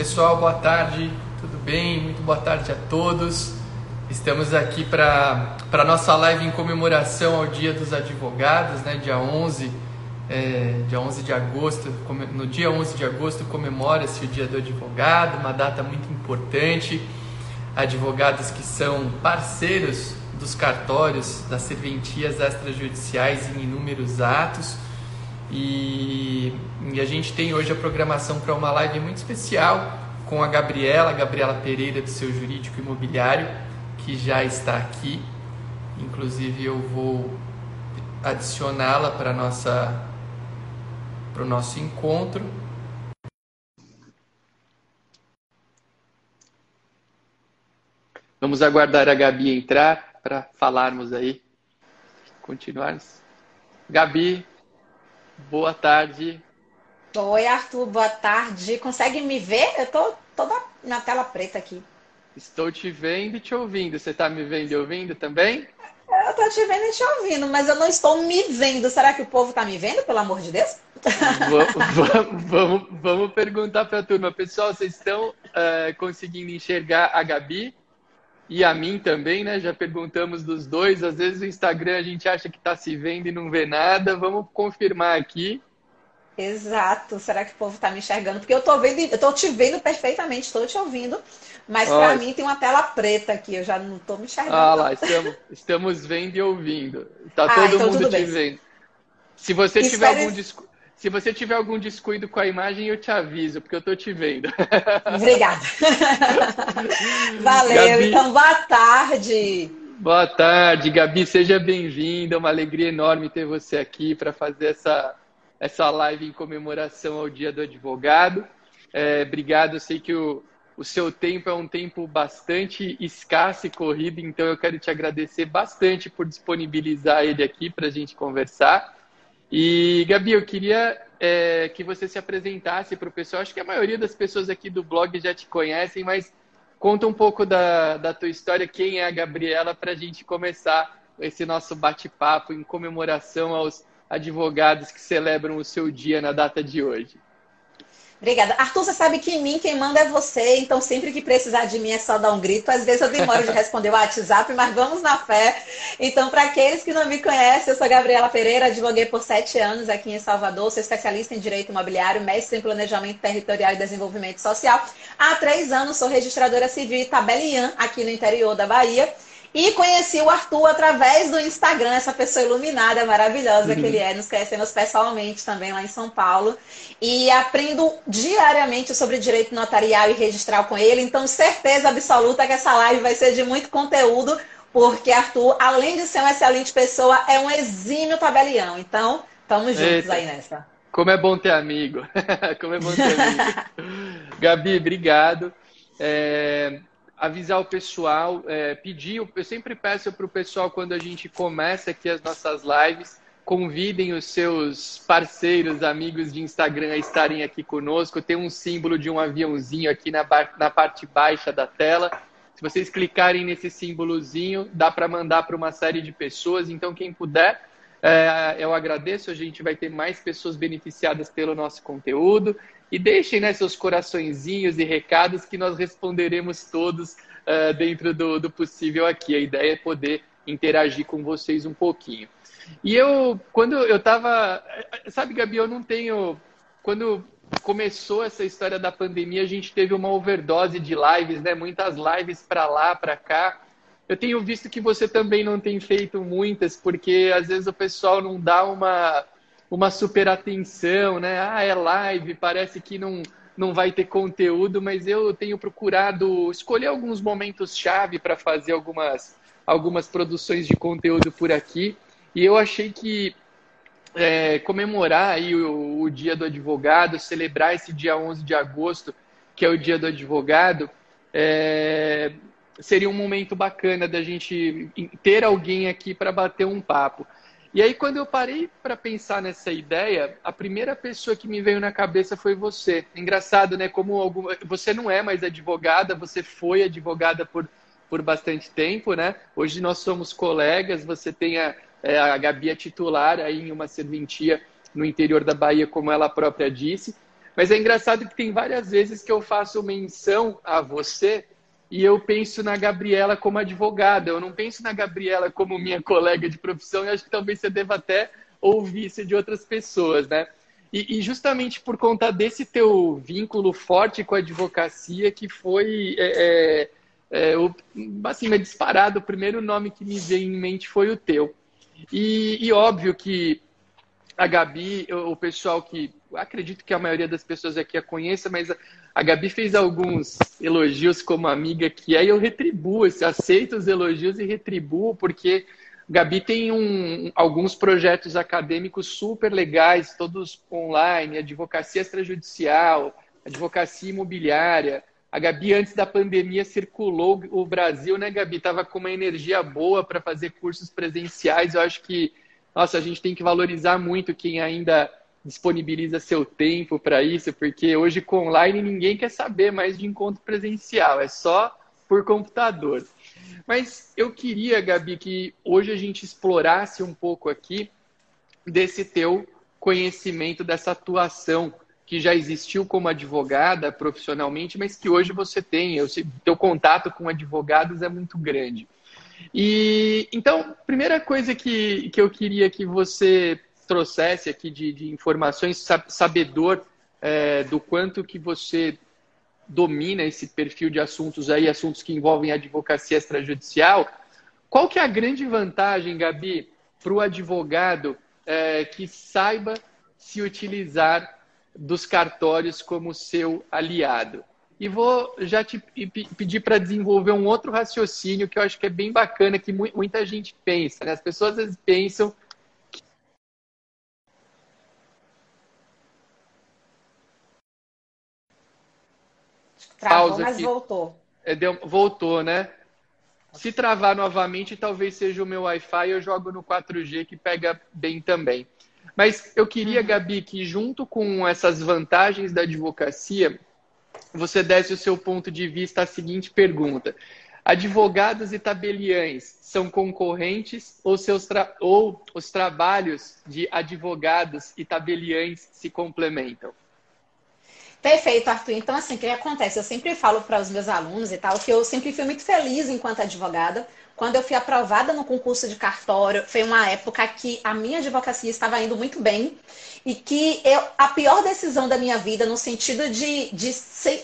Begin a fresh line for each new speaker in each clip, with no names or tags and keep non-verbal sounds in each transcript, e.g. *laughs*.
Pessoal, boa tarde, tudo bem? Muito boa tarde a todos. Estamos aqui para a nossa live em comemoração ao Dia dos Advogados, né? dia 11, é, dia 11 de agosto. No dia 11 de agosto comemora-se o Dia do Advogado, uma data muito importante. Advogados que são parceiros dos cartórios, das serventias extrajudiciais em inúmeros atos. E, e a gente tem hoje a programação para uma live muito especial com a Gabriela, Gabriela Pereira do seu jurídico imobiliário, que já está aqui. Inclusive eu vou adicioná-la para nossa para o nosso encontro. Vamos aguardar a Gabi entrar para falarmos aí, continuarmos. Gabi, Boa tarde.
Oi, Arthur, boa tarde. Consegue me ver? Eu tô toda na tela preta aqui.
Estou te vendo e te ouvindo. Você está me vendo e ouvindo também?
Eu estou te vendo e te ouvindo, mas eu não estou me vendo. Será que o povo está me vendo, pelo amor de Deus?
vamos, *laughs* vamos, vamos perguntar para a turma. Pessoal, vocês estão uh, conseguindo enxergar a Gabi? E a mim também, né? Já perguntamos dos dois. Às vezes o Instagram a gente acha que está se vendo e não vê nada. Vamos confirmar aqui.
Exato. Será que o povo está me enxergando? Porque eu estou vendo, eu tô te vendo perfeitamente, estou te ouvindo, mas para mim tem uma tela preta aqui, eu já não estou me enxergando.
Ah lá, estamos, estamos vendo e ouvindo. Está ah, todo então mundo te bem. vendo. Se você Espere... tiver algum discurso se você tiver algum descuido com a imagem, eu te aviso, porque eu tô te vendo. *laughs*
Obrigada. *laughs* Valeu. Gabi... Então, boa tarde.
Boa tarde, Gabi. Seja bem-vinda. Uma alegria enorme ter você aqui para fazer essa, essa live em comemoração ao Dia do Advogado. É, obrigado. Eu sei que o, o seu tempo é um tempo bastante escasso e corrido, então eu quero te agradecer bastante por disponibilizar ele aqui para a gente conversar. E, Gabi, eu queria é, que você se apresentasse para o pessoal. Acho que a maioria das pessoas aqui do blog já te conhecem, mas conta um pouco da, da tua história, quem é a Gabriela, para a gente começar esse nosso bate-papo em comemoração aos advogados que celebram o seu dia na data de hoje.
Obrigada. Arthur, você sabe que em mim quem manda é você, então sempre que precisar de mim é só dar um grito. Às vezes eu demoro de responder o WhatsApp, mas vamos na fé. Então, para aqueles que não me conhecem, eu sou Gabriela Pereira, advoguei por sete anos aqui em Salvador, sou especialista em Direito Imobiliário, mestre em Planejamento Territorial e Desenvolvimento Social. Há três anos sou registradora civil e tabeliã aqui no interior da Bahia. E conheci o Arthur através do Instagram, essa pessoa iluminada, maravilhosa que ele é. Nos conhecemos pessoalmente também lá em São Paulo. E aprendo diariamente sobre direito notarial e registral com ele. Então, certeza absoluta que essa live vai ser de muito conteúdo, porque Arthur, além de ser uma excelente pessoa, é um exímio tabelião. Então, estamos juntos Eita. aí nessa.
Como é bom ter amigo. *laughs* Como é bom ter amigo. *laughs* Gabi, obrigado. É, avisar o pessoal, é, pedir, eu sempre peço para o pessoal quando a gente começa aqui as nossas lives, convidem os seus parceiros, amigos de Instagram a estarem aqui conosco. Tem um símbolo de um aviãozinho aqui na, na parte baixa da tela. Se vocês clicarem nesse símbolozinho, dá para mandar para uma série de pessoas. Então, quem puder, é, eu agradeço. A gente vai ter mais pessoas beneficiadas pelo nosso conteúdo. E deixem né, seus coraçõezinhos e recados que nós responderemos todos uh, dentro do, do possível aqui. A ideia é poder interagir com vocês um pouquinho. E eu, quando eu estava. Sabe, Gabi, eu não tenho. Quando começou essa história da pandemia, a gente teve uma overdose de lives, né? Muitas lives para lá, para cá. Eu tenho visto que você também não tem feito muitas, porque às vezes o pessoal não dá uma uma super atenção, né? Ah, é live, parece que não, não vai ter conteúdo, mas eu tenho procurado escolher alguns momentos chave para fazer algumas, algumas produções de conteúdo por aqui. E eu achei que é, comemorar aí o, o, Dia do Advogado, celebrar esse dia 11 de agosto, que é o Dia do Advogado, é, seria um momento bacana da gente ter alguém aqui para bater um papo. E aí, quando eu parei para pensar nessa ideia, a primeira pessoa que me veio na cabeça foi você. Engraçado, né? Como você não é mais advogada, você foi advogada por, por bastante tempo, né? Hoje nós somos colegas, você tem a, é, a Gabi a titular aí em uma serventia no interior da Bahia, como ela própria disse. Mas é engraçado que tem várias vezes que eu faço menção a você e eu penso na Gabriela como advogada. Eu não penso na Gabriela como minha colega de profissão e acho que talvez você deva até ouvir isso de outras pessoas, né? E, e justamente por conta desse teu vínculo forte com a advocacia que foi é, é, é, o, assim, é disparado, o primeiro nome que me veio em mente foi o teu. E, e óbvio que a Gabi, o pessoal que acredito que a maioria das pessoas aqui a conheça, mas a Gabi fez alguns elogios como amiga que é, e eu retribuo, aceito os elogios e retribuo, porque Gabi tem um, alguns projetos acadêmicos super legais, todos online, advocacia extrajudicial, advocacia imobiliária. A Gabi, antes da pandemia, circulou o Brasil, né, Gabi? Estava com uma energia boa para fazer cursos presenciais. Eu acho que, nossa, a gente tem que valorizar muito quem ainda disponibiliza seu tempo para isso, porque hoje com online ninguém quer saber mais de encontro presencial, é só por computador. Mas eu queria, Gabi, que hoje a gente explorasse um pouco aqui desse teu conhecimento, dessa atuação que já existiu como advogada profissionalmente, mas que hoje você tem, o teu contato com advogados é muito grande. E então, primeira coisa que, que eu queria que você trouxesse aqui de, de informações, sabedor é, do quanto que você domina esse perfil de assuntos aí, assuntos que envolvem advocacia extrajudicial, qual que é a grande vantagem, Gabi, para o advogado é, que saiba se utilizar dos cartórios como seu aliado? E vou já te pedir para desenvolver um outro raciocínio que eu acho que é bem bacana, que muita gente pensa. Né? As pessoas às vezes pensam
Travou, pausa mas aqui. voltou.
É, deu, voltou, né? Se travar novamente, talvez seja o meu Wi-Fi, eu jogo no 4G que pega bem também. Mas eu queria, uhum. Gabi, que junto com essas vantagens da advocacia, você desse o seu ponto de vista à seguinte pergunta. Advogados e tabeliães são concorrentes ou, seus ou os trabalhos de advogados e tabeliães se complementam?
Perfeito, Arthur. Então, assim, o que acontece? Eu sempre falo para os meus alunos e tal que eu sempre fui muito feliz enquanto advogada. Quando eu fui aprovada no concurso de cartório, foi uma época que a minha advocacia estava indo muito bem e que eu, a pior decisão da minha vida, no sentido de, de,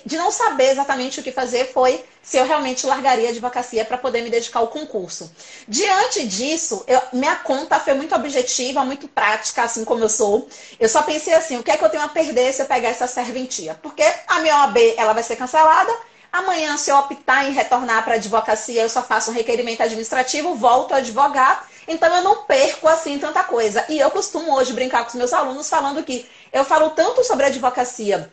de não saber exatamente o que fazer, foi se eu realmente largaria a advocacia para poder me dedicar ao concurso. Diante disso, eu, minha conta foi muito objetiva, muito prática, assim como eu sou. Eu só pensei assim, o que é que eu tenho a perder se eu pegar essa serventia? Porque a minha OAB ela vai ser cancelada, Amanhã, se eu optar em retornar para a advocacia, eu só faço um requerimento administrativo, volto a advogar. Então, eu não perco assim tanta coisa. E eu costumo hoje brincar com os meus alunos falando que eu falo tanto sobre advocacia,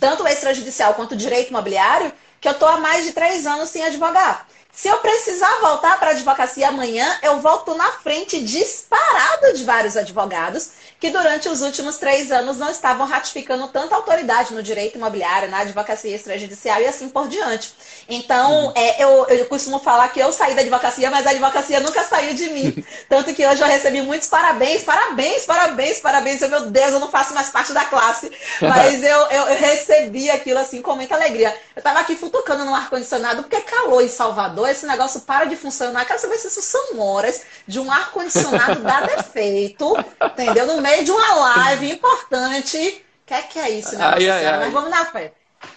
tanto extrajudicial quanto direito imobiliário, que eu estou há mais de três anos sem advogar. Se eu precisar voltar para a advocacia amanhã, eu volto na frente disparada de vários advogados que durante os últimos três anos não estavam ratificando tanta autoridade no direito imobiliário, na advocacia extrajudicial e assim por diante. Então, uhum. é, eu, eu costumo falar que eu saí da advocacia, mas a advocacia nunca saiu de mim. *laughs* Tanto que hoje eu recebi muitos parabéns, parabéns, parabéns, parabéns. Eu, meu Deus, eu não faço mais parte da classe. *laughs* Mas eu, eu, eu recebi aquilo assim com muita alegria. Eu estava aqui futucando no ar-condicionado, porque calor em Salvador, esse negócio para de funcionar. Quero saber se isso são horas de um ar-condicionado dar *laughs* defeito, entendeu? No meio de uma live importante. O que é que é isso, né? Ai, ai, ai. Mas vamos na fé.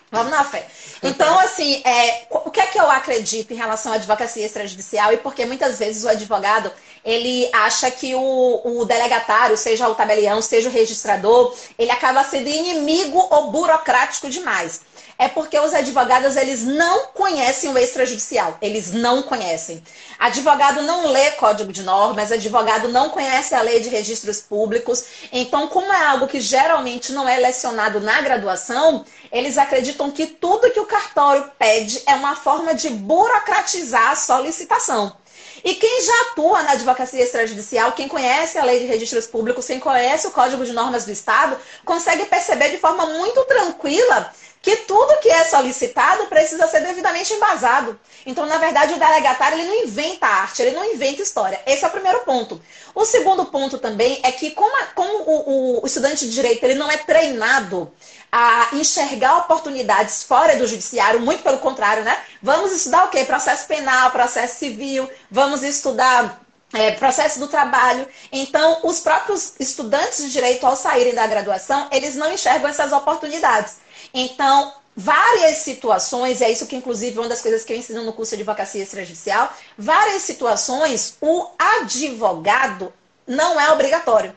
Vamos na fé. Então, assim, é, o que é que eu acredito em relação à advocacia extrajudicial e porque muitas vezes o advogado ele acha que o, o delegatário, seja o tabelião, seja o registrador, ele acaba sendo inimigo ou burocrático demais é porque os advogados eles não conhecem o extrajudicial, eles não conhecem. Advogado não lê código de normas, advogado não conhece a lei de registros públicos. Então, como é algo que geralmente não é lecionado na graduação, eles acreditam que tudo que o cartório pede é uma forma de burocratizar a solicitação. E quem já atua na advocacia extrajudicial, quem conhece a lei de registros públicos, quem conhece o Código de Normas do Estado, consegue perceber de forma muito tranquila que tudo que é solicitado precisa ser devidamente embasado. Então, na verdade, o delegatário ele não inventa arte, ele não inventa história. Esse é o primeiro ponto. O segundo ponto também é que, como, a, como o, o, estudante de direito ele não é treinado a enxergar oportunidades fora do judiciário, muito pelo contrário, né? Vamos estudar o quê? Processo penal, processo civil, vamos estudar é, processo do trabalho. Então, os próprios estudantes de direito, ao saírem da graduação, eles não enxergam essas oportunidades. Então, várias situações, é isso que inclusive uma das coisas que eu ensino no curso de advocacia extrajudicial, várias situações o advogado não é obrigatório.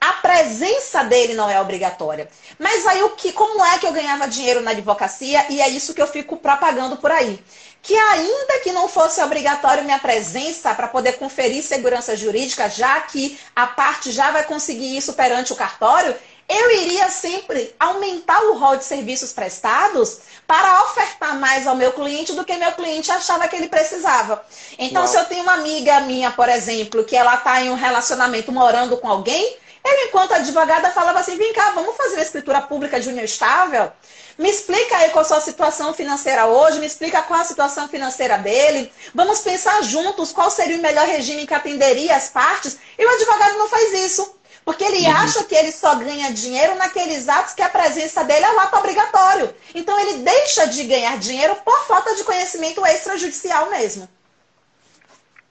A presença dele não é obrigatória. Mas aí o que, como é que eu ganhava dinheiro na advocacia? E é isso que eu fico propagando por aí. Que ainda que não fosse obrigatório minha presença para poder conferir segurança jurídica, já que a parte já vai conseguir isso perante o cartório, eu iria sempre aumentar o rol de serviços prestados para ofertar mais ao meu cliente do que meu cliente achava que ele precisava. Então, Uau. se eu tenho uma amiga minha, por exemplo, que ela está em um relacionamento morando com alguém, eu, enquanto advogada, falava assim: vem cá, vamos fazer a escritura pública de união estável? Me explica aí qual a sua situação financeira hoje, me explica qual a situação financeira dele. Vamos pensar juntos qual seria o melhor regime que atenderia as partes. E o advogado não faz isso. Porque ele uhum. acha que ele só ganha dinheiro naqueles atos que a presença dele é um ato obrigatório. Então ele deixa de ganhar dinheiro por falta de conhecimento extrajudicial mesmo.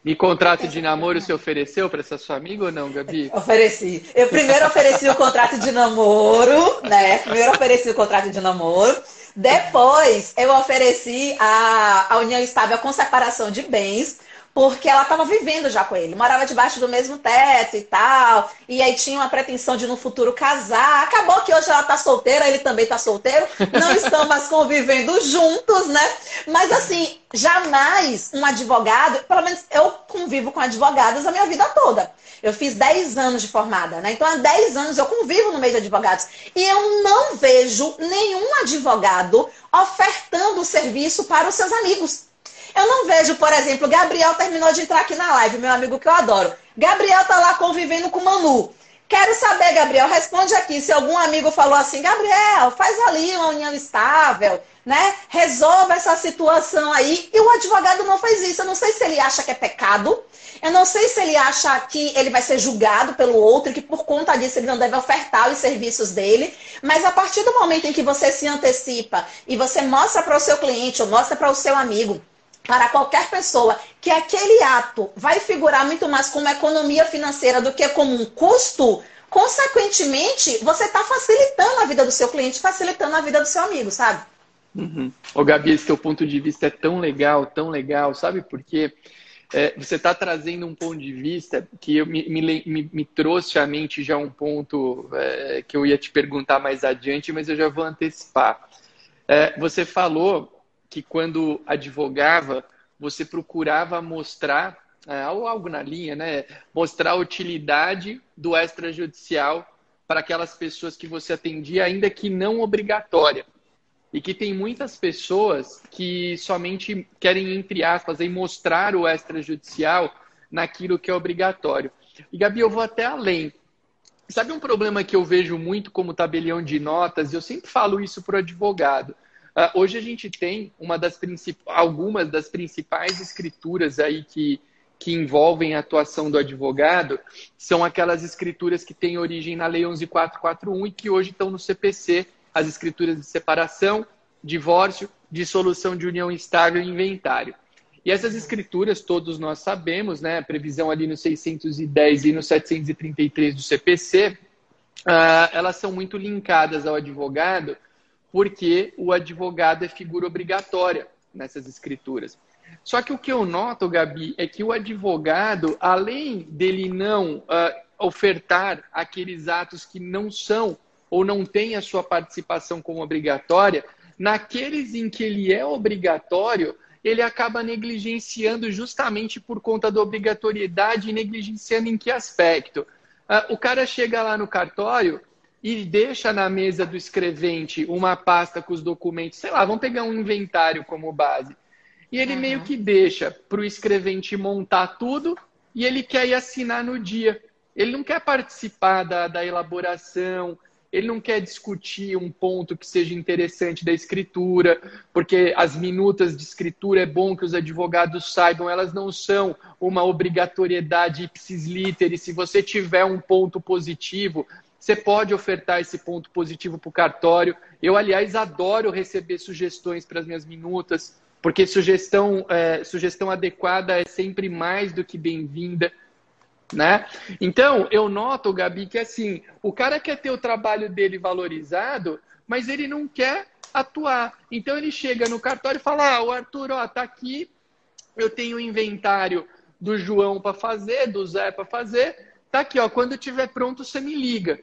E contrato de namoro se ofereceu para essa sua amiga ou não, Gabi? *laughs*
Ofereci. Eu primeiro ofereci o contrato de namoro, né? Primeiro ofereci o contrato de namoro. Depois eu ofereci a, a união estável com separação de bens porque ela estava vivendo já com ele, morava debaixo do mesmo teto e tal, e aí tinha uma pretensão de no futuro casar. Acabou que hoje ela está solteira, ele também está solteiro, não *laughs* estão mais convivendo juntos, né? Mas assim, jamais um advogado, pelo menos eu convivo com advogados a minha vida toda. Eu fiz 10 anos de formada, né? Então há 10 anos eu convivo no meio de advogados. E eu não vejo nenhum advogado ofertando serviço para os seus amigos. Eu não vejo, por exemplo, Gabriel terminou de entrar aqui na live, meu amigo que eu adoro. Gabriel tá lá convivendo com Manu. Quero saber, Gabriel, responde aqui se algum amigo falou assim, Gabriel, faz ali uma união estável, né? Resolva essa situação aí. E o advogado não faz isso. Eu não sei se ele acha que é pecado. Eu não sei se ele acha que ele vai ser julgado pelo outro que por conta disso ele não deve ofertar os serviços dele. Mas a partir do momento em que você se antecipa e você mostra para o seu cliente ou mostra para o seu amigo para qualquer pessoa que aquele ato vai figurar muito mais como economia financeira do que como um custo, consequentemente, você está facilitando a vida do seu cliente, facilitando a vida do seu amigo, sabe?
Uhum. Ô, Gabi, esse teu ponto de vista é tão legal, tão legal, sabe por quê? É, você está trazendo um ponto de vista que eu, me, me, me, trouxe à mente já um ponto é, que eu ia te perguntar mais adiante, mas eu já vou antecipar. É, você falou que quando advogava, você procurava mostrar, é, ou algo na linha, né? Mostrar a utilidade do extrajudicial para aquelas pessoas que você atendia, ainda que não obrigatória. E que tem muitas pessoas que somente querem, entre aspas, aí, mostrar o extrajudicial naquilo que é obrigatório. E, Gabi, eu vou até além. Sabe um problema que eu vejo muito como tabelião de notas? Eu sempre falo isso para o advogado. Uh, hoje a gente tem uma das algumas das principais escrituras aí que, que envolvem a atuação do advogado, são aquelas escrituras que têm origem na Lei 11441 e que hoje estão no CPC, as escrituras de separação, divórcio, dissolução de união estável e inventário. E essas escrituras, todos nós sabemos, né, a previsão ali no 610 e no 733 do CPC, uh, ah, elas são muito linkadas ao advogado, porque o advogado é figura obrigatória nessas escrituras. Só que o que eu noto, Gabi, é que o advogado, além dele não uh, ofertar aqueles atos que não são ou não têm a sua participação como obrigatória, naqueles em que ele é obrigatório, ele acaba negligenciando justamente por conta da obrigatoriedade e negligenciando em que aspecto? Uh, o cara chega lá no cartório, e deixa na mesa do escrevente uma pasta com os documentos, sei lá, vamos pegar um inventário como base. E ele uhum. meio que deixa para o escrevente montar tudo e ele quer ir assinar no dia. Ele não quer participar da, da elaboração, ele não quer discutir um ponto que seja interessante da escritura, porque as minutas de escritura é bom que os advogados saibam, elas não são uma obrigatoriedade ipsis literi. Se você tiver um ponto positivo, você pode ofertar esse ponto positivo para o cartório. Eu, aliás, adoro receber sugestões para as minhas minutas, porque sugestão, é, sugestão adequada é sempre mais do que bem-vinda. Né? Então, eu noto, Gabi, que assim, o cara quer ter o trabalho dele valorizado, mas ele não quer atuar. Então ele chega no cartório e fala: Ah, o Arthur, ó, tá aqui, eu tenho o inventário do João para fazer, do Zé para fazer. Tá aqui, ó, quando estiver pronto, você me liga.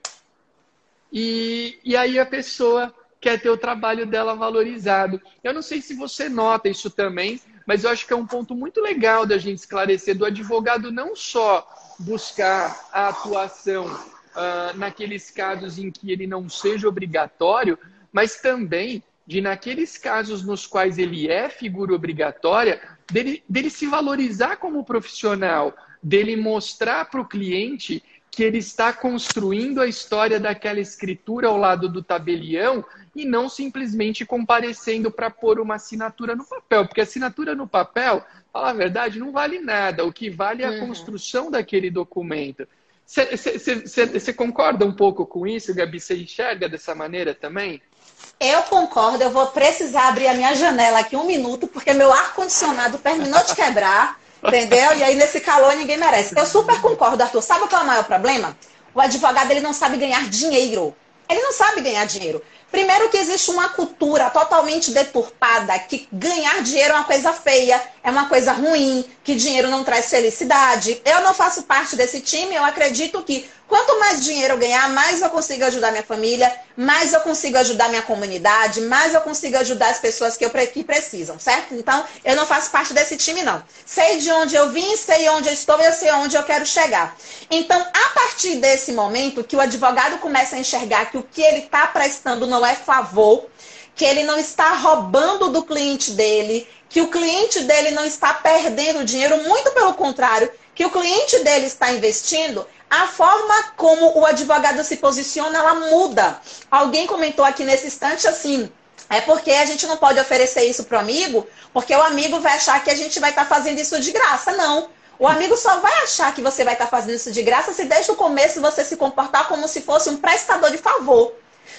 E, e aí a pessoa quer ter o trabalho dela valorizado. Eu não sei se você nota isso também, mas eu acho que é um ponto muito legal da gente esclarecer do advogado não só buscar a atuação uh, naqueles casos em que ele não seja obrigatório, mas também de naqueles casos nos quais ele é figura obrigatória, dele, dele se valorizar como profissional, dele mostrar para o cliente que ele está construindo a história daquela escritura ao lado do tabelião e não simplesmente comparecendo para pôr uma assinatura no papel, porque assinatura no papel falar a verdade, não vale nada. O que vale é a uhum. construção daquele documento. Você concorda um pouco com isso, Gabi? Você enxerga dessa maneira também?
Eu concordo. Eu vou precisar abrir a minha janela aqui um minuto, porque meu ar-condicionado terminou de quebrar, entendeu? E aí, nesse calor, ninguém merece. Eu super concordo, Arthur. Sabe qual é o maior problema? O advogado ele não sabe ganhar dinheiro. Ele não sabe ganhar dinheiro. Primeiro que existe uma cultura totalmente deturpada que ganhar dinheiro é uma coisa feia, é uma coisa ruim, que dinheiro não traz felicidade. Eu não faço parte desse time, eu acredito que quanto mais dinheiro eu ganhar, mais eu consigo ajudar minha família, mais eu consigo ajudar minha comunidade, mais eu consigo ajudar as pessoas que, eu, que precisam, certo? Então, eu não faço parte desse time, não. Sei de onde eu vim, sei onde eu estou e eu sei onde eu quero chegar. Então, a partir desse momento que o advogado começa a enxergar que o que ele está prestando não é favor, que ele não está roubando do cliente dele, que o cliente dele não está perdendo dinheiro, muito pelo contrário, que o cliente dele está investindo, a forma como o advogado se posiciona, ela muda. Alguém comentou aqui nesse instante assim, é porque a gente não pode oferecer isso para o amigo, porque o amigo vai achar que a gente vai estar tá fazendo isso de graça. Não. O amigo só vai achar que você vai estar tá fazendo isso de graça se desde o começo você se comportar como se fosse um prestador de favor.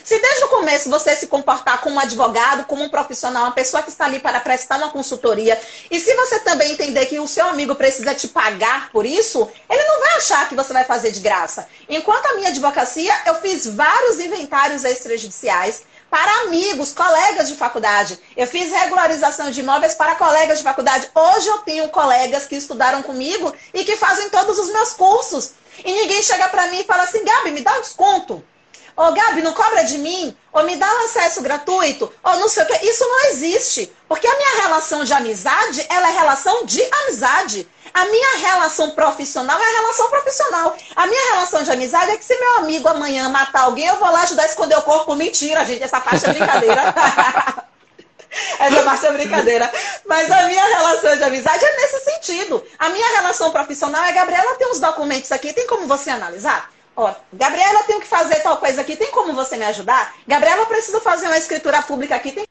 Se desde o começo você se comportar como um advogado, como um profissional, uma pessoa que está ali para prestar uma consultoria, e se você também entender que o seu amigo precisa te pagar por isso, ele não vai achar que você vai fazer de graça. Enquanto a minha advocacia, eu fiz vários inventários extrajudiciais para amigos, colegas de faculdade. Eu fiz regularização de imóveis para colegas de faculdade. Hoje eu tenho colegas que estudaram comigo e que fazem todos os meus cursos. E ninguém chega para mim e fala assim, Gabi, me dá um desconto. Ô, Gabi, não cobra de mim? Ou me dá um acesso gratuito? Ou não sei o quê. Isso não existe. Porque a minha relação de amizade, ela é relação de amizade. A minha relação profissional é a relação profissional. A minha relação de amizade é que se meu amigo amanhã matar alguém, eu vou lá ajudar a esconder o corpo. Mentira, gente. Essa parte é brincadeira. *laughs* Essa parte é brincadeira. Mas a minha relação de amizade é nesse sentido. A minha relação profissional é, Gabriela, tem uns documentos aqui, tem como você analisar? Ó, Gabriela, tenho que fazer tal coisa aqui, tem como você me ajudar? Gabriela, preciso fazer uma escritura pública aqui, tem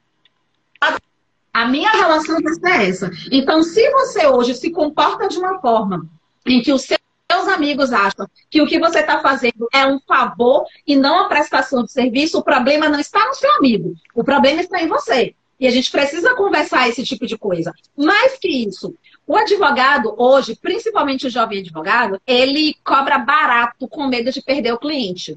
a minha relação é essa. Então, se você hoje se comporta de uma forma em que os seus amigos acham que o que você está fazendo é um favor e não a prestação de serviço, o problema não está no seu amigo. O problema está em você. E a gente precisa conversar esse tipo de coisa. Mais que isso, o advogado, hoje, principalmente o jovem advogado, ele cobra barato com medo de perder o cliente.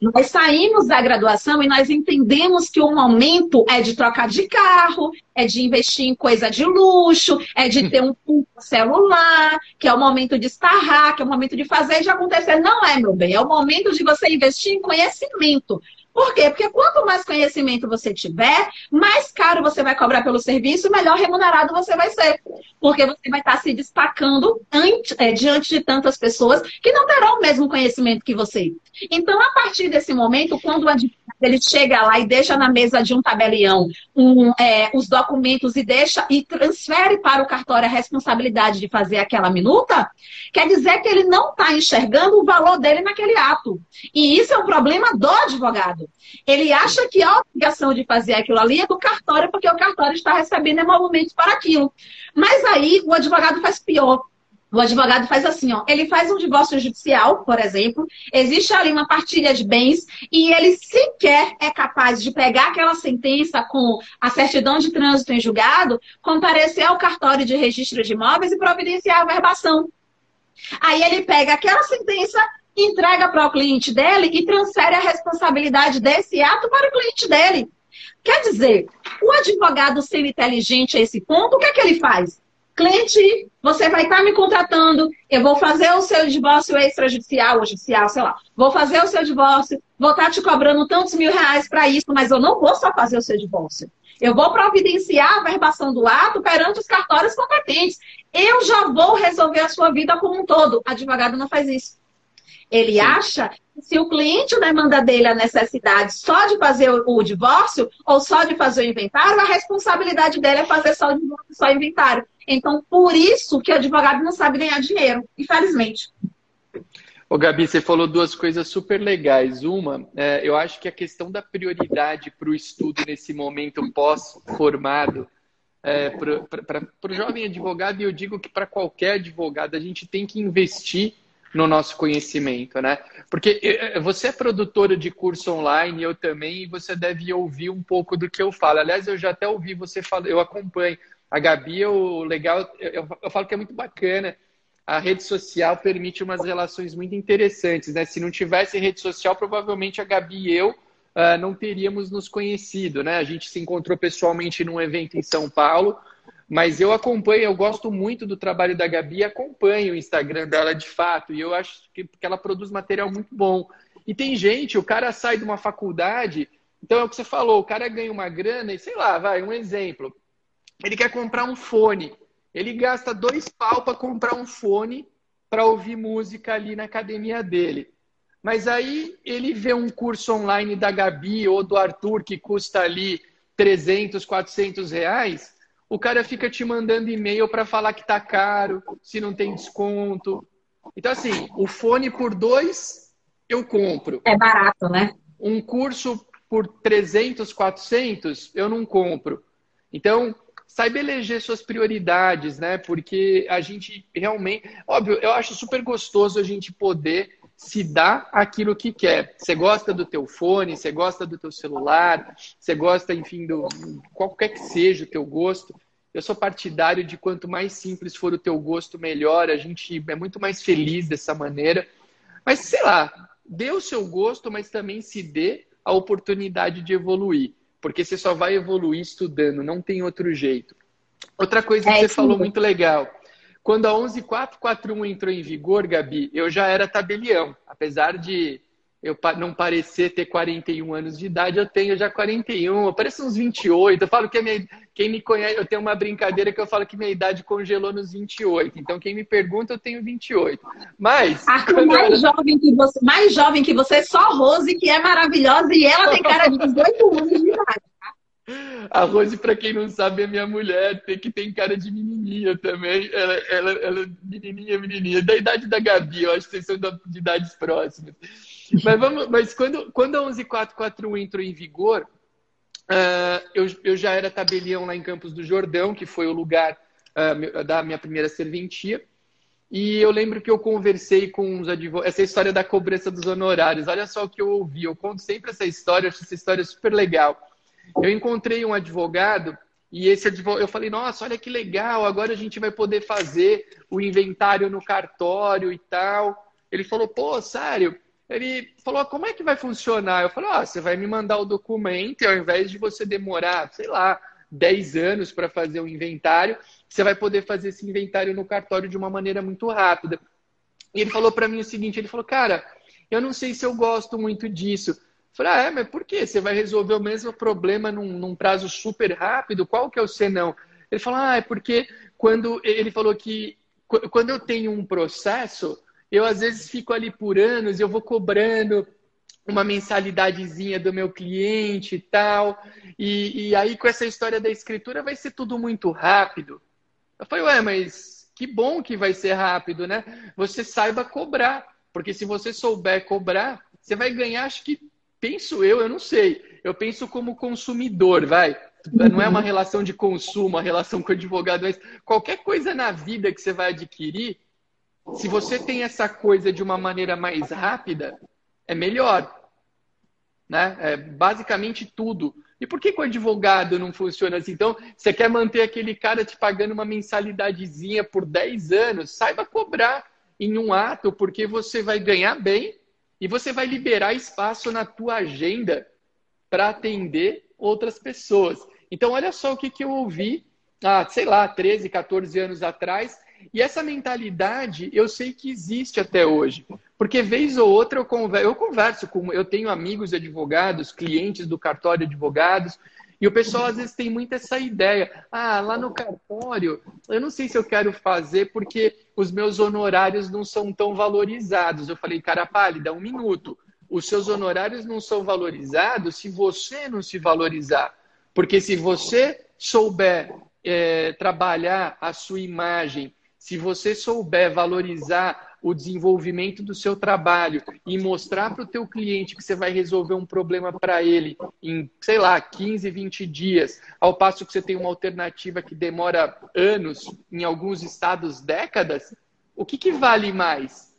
Nós saímos da graduação e nós entendemos que o momento é de trocar de carro, é de investir em coisa de luxo, é de ter um, celular, que é o momento de estarrar, que é o momento de fazer e de acontecer. Não é, meu bem, é o momento de você investir em conhecimento. Por quê? Porque quanto mais conhecimento você tiver, mais caro você vai cobrar pelo serviço, melhor remunerado você vai ser. Porque você vai estar se destacando ante, é, diante de tantas pessoas que não terão o mesmo conhecimento que você. Então, a partir desse momento, quando o advogado ele chega lá e deixa na mesa de um tabelião um, é, os documentos e deixa e transfere para o cartório a responsabilidade de fazer aquela minuta, quer dizer que ele não está enxergando o valor dele naquele ato. E isso é um problema do advogado. Ele acha que a obrigação de fazer aquilo ali é do cartório, porque o cartório está recebendo emolumentos para aquilo. Mas aí o advogado faz pior. O advogado faz assim, ó, ele faz um divórcio judicial, por exemplo, existe ali uma partilha de bens e ele sequer é capaz de pegar aquela sentença com a certidão de trânsito em julgado, comparecer ao cartório de registro de imóveis e providenciar a verbação. Aí ele pega aquela sentença, entrega para o cliente dele e transfere a responsabilidade desse ato para o cliente dele. Quer dizer, o advogado sendo inteligente a esse ponto, o que é que ele faz? cliente, você vai estar tá me contratando, eu vou fazer o seu divórcio extrajudicial ou judicial, sei lá. Vou fazer o seu divórcio, vou estar tá te cobrando tantos mil reais para isso, mas eu não vou só fazer o seu divórcio. Eu vou providenciar a verbação do ato perante os cartórios competentes. Eu já vou resolver a sua vida como um todo. Advogado não faz isso. Ele Sim. acha que se o cliente demanda dele a necessidade só de fazer o divórcio ou só de fazer o inventário, a responsabilidade dele é fazer só o divórcio, só o inventário. Então, por isso que o advogado não sabe ganhar dinheiro, infelizmente.
Ô, Gabi, você falou duas coisas super legais. Uma, é, eu acho que a questão da prioridade para o estudo nesse momento pós-formado, é, para o jovem advogado, e eu digo que para qualquer advogado, a gente tem que investir no nosso conhecimento, né? Porque é, é, você é produtora de curso online, eu também, e você deve ouvir um pouco do que eu falo. Aliás, eu já até ouvi você falar, eu acompanho a Gabi, o legal, eu, eu falo que é muito bacana. A rede social permite umas relações muito interessantes, né? Se não tivesse rede social, provavelmente a Gabi e eu uh, não teríamos nos conhecido, né? A gente se encontrou pessoalmente num evento em São Paulo, mas eu acompanho, eu gosto muito do trabalho da Gabi, acompanho o Instagram dela de fato, e eu acho que, que ela produz material muito bom. E tem gente, o cara sai de uma faculdade, então é o que você falou, o cara ganha uma grana, e sei lá, vai, um exemplo. Ele quer comprar um fone. Ele gasta dois pau para comprar um fone para ouvir música ali na academia dele. Mas aí ele vê um curso online da Gabi ou do Arthur que custa ali 300, 400 reais. O cara fica te mandando e-mail para falar que tá caro, se não tem desconto. Então, assim, o fone por dois eu compro.
É barato, né?
Um curso por 300, 400 eu não compro. Então, saiba eleger suas prioridades, né? Porque a gente realmente, óbvio, eu acho super gostoso a gente poder se dar aquilo que quer. Você gosta do teu fone, você gosta do teu celular, você gosta, enfim, do qualquer que seja o teu gosto. Eu sou partidário de quanto mais simples for o teu gosto, melhor. A gente é muito mais feliz dessa maneira. Mas sei lá, dê o seu gosto, mas também se dê a oportunidade de evoluir porque você só vai evoluir estudando, não tem outro jeito. Outra coisa que é, você sim. falou muito legal. Quando a 11441 entrou em vigor, Gabi, eu já era tabelião. Apesar de eu não parecer ter 41 anos de idade, eu tenho já 41, eu pareço uns 28. Eu falo que minha, quem me conhece, eu tenho uma brincadeira que eu falo que minha idade congelou nos 28. Então, quem me pergunta, eu tenho 28. Mas.
Arthur, mais, eu... jovem que você, mais jovem que você, só Rose, que é maravilhosa, e ela tem cara de 18 anos de idade.
A Rose, para quem não sabe, é minha mulher, que tem cara de menininha também. Ela, ela, ela menininha, menininha. Da idade da Gabi, eu acho que vocês são de idades próximas. Mas, vamos, mas quando, quando a 11441 entrou em vigor, uh, eu, eu já era tabelião lá em Campos do Jordão, que foi o lugar uh, da minha primeira serventia. E eu lembro que eu conversei com os advogados. Essa história da cobrança dos honorários. Olha só o que eu ouvi. Eu conto sempre essa história, acho essa história super legal. Eu encontrei um advogado e esse advogado, eu falei, nossa, olha que legal, agora a gente vai poder fazer o inventário no cartório e tal. Ele falou, pô, sério? Ele falou, como é que vai funcionar? Eu falei, ah, você vai me mandar o documento e ao invés de você demorar, sei lá, 10 anos para fazer o inventário, você vai poder fazer esse inventário no cartório de uma maneira muito rápida. E ele falou para mim o seguinte, ele falou, cara, eu não sei se eu gosto muito disso, Falei, ah, é, mas por quê? Você vai resolver o mesmo problema num, num prazo super rápido? Qual que é o senão? Ele falou, ah, é porque quando ele falou que quando eu tenho um processo, eu às vezes fico ali por anos, eu vou cobrando uma mensalidadezinha do meu cliente e tal. E, e aí, com essa história da escritura, vai ser tudo muito rápido. Eu falei, ué, mas que bom que vai ser rápido, né? Você saiba cobrar. Porque se você souber cobrar, você vai ganhar, acho que, penso eu, eu não sei. Eu penso como consumidor, vai. Não é uma relação de consumo, uma relação com o advogado, mas qualquer coisa na vida que você vai adquirir, se você tem essa coisa de uma maneira mais rápida, é melhor. Né? É basicamente tudo. E por que, que o advogado não funciona assim? Então, você quer manter aquele cara te pagando uma mensalidadezinha por 10 anos, saiba cobrar em um ato, porque você vai ganhar bem e você vai liberar espaço na tua agenda para atender outras pessoas. Então, olha só o que, que eu ouvi há, sei lá, 13, 14 anos atrás. E essa mentalidade eu sei que existe até hoje. Porque vez ou outra eu converso, eu converso com. Eu tenho amigos advogados, clientes do cartório de advogados, e o pessoal às vezes tem muito essa ideia. Ah, lá no cartório, eu não sei se eu quero fazer porque os meus honorários não são tão valorizados. Eu falei, cara pálida, um minuto. Os seus honorários não são valorizados se você não se valorizar. Porque se você souber é, trabalhar a sua imagem, se você souber valorizar o desenvolvimento do seu trabalho e mostrar para o teu cliente que você vai resolver um problema para ele em, sei lá, 15, 20 dias, ao passo que você tem uma alternativa que demora anos, em alguns estados décadas, o que, que vale mais?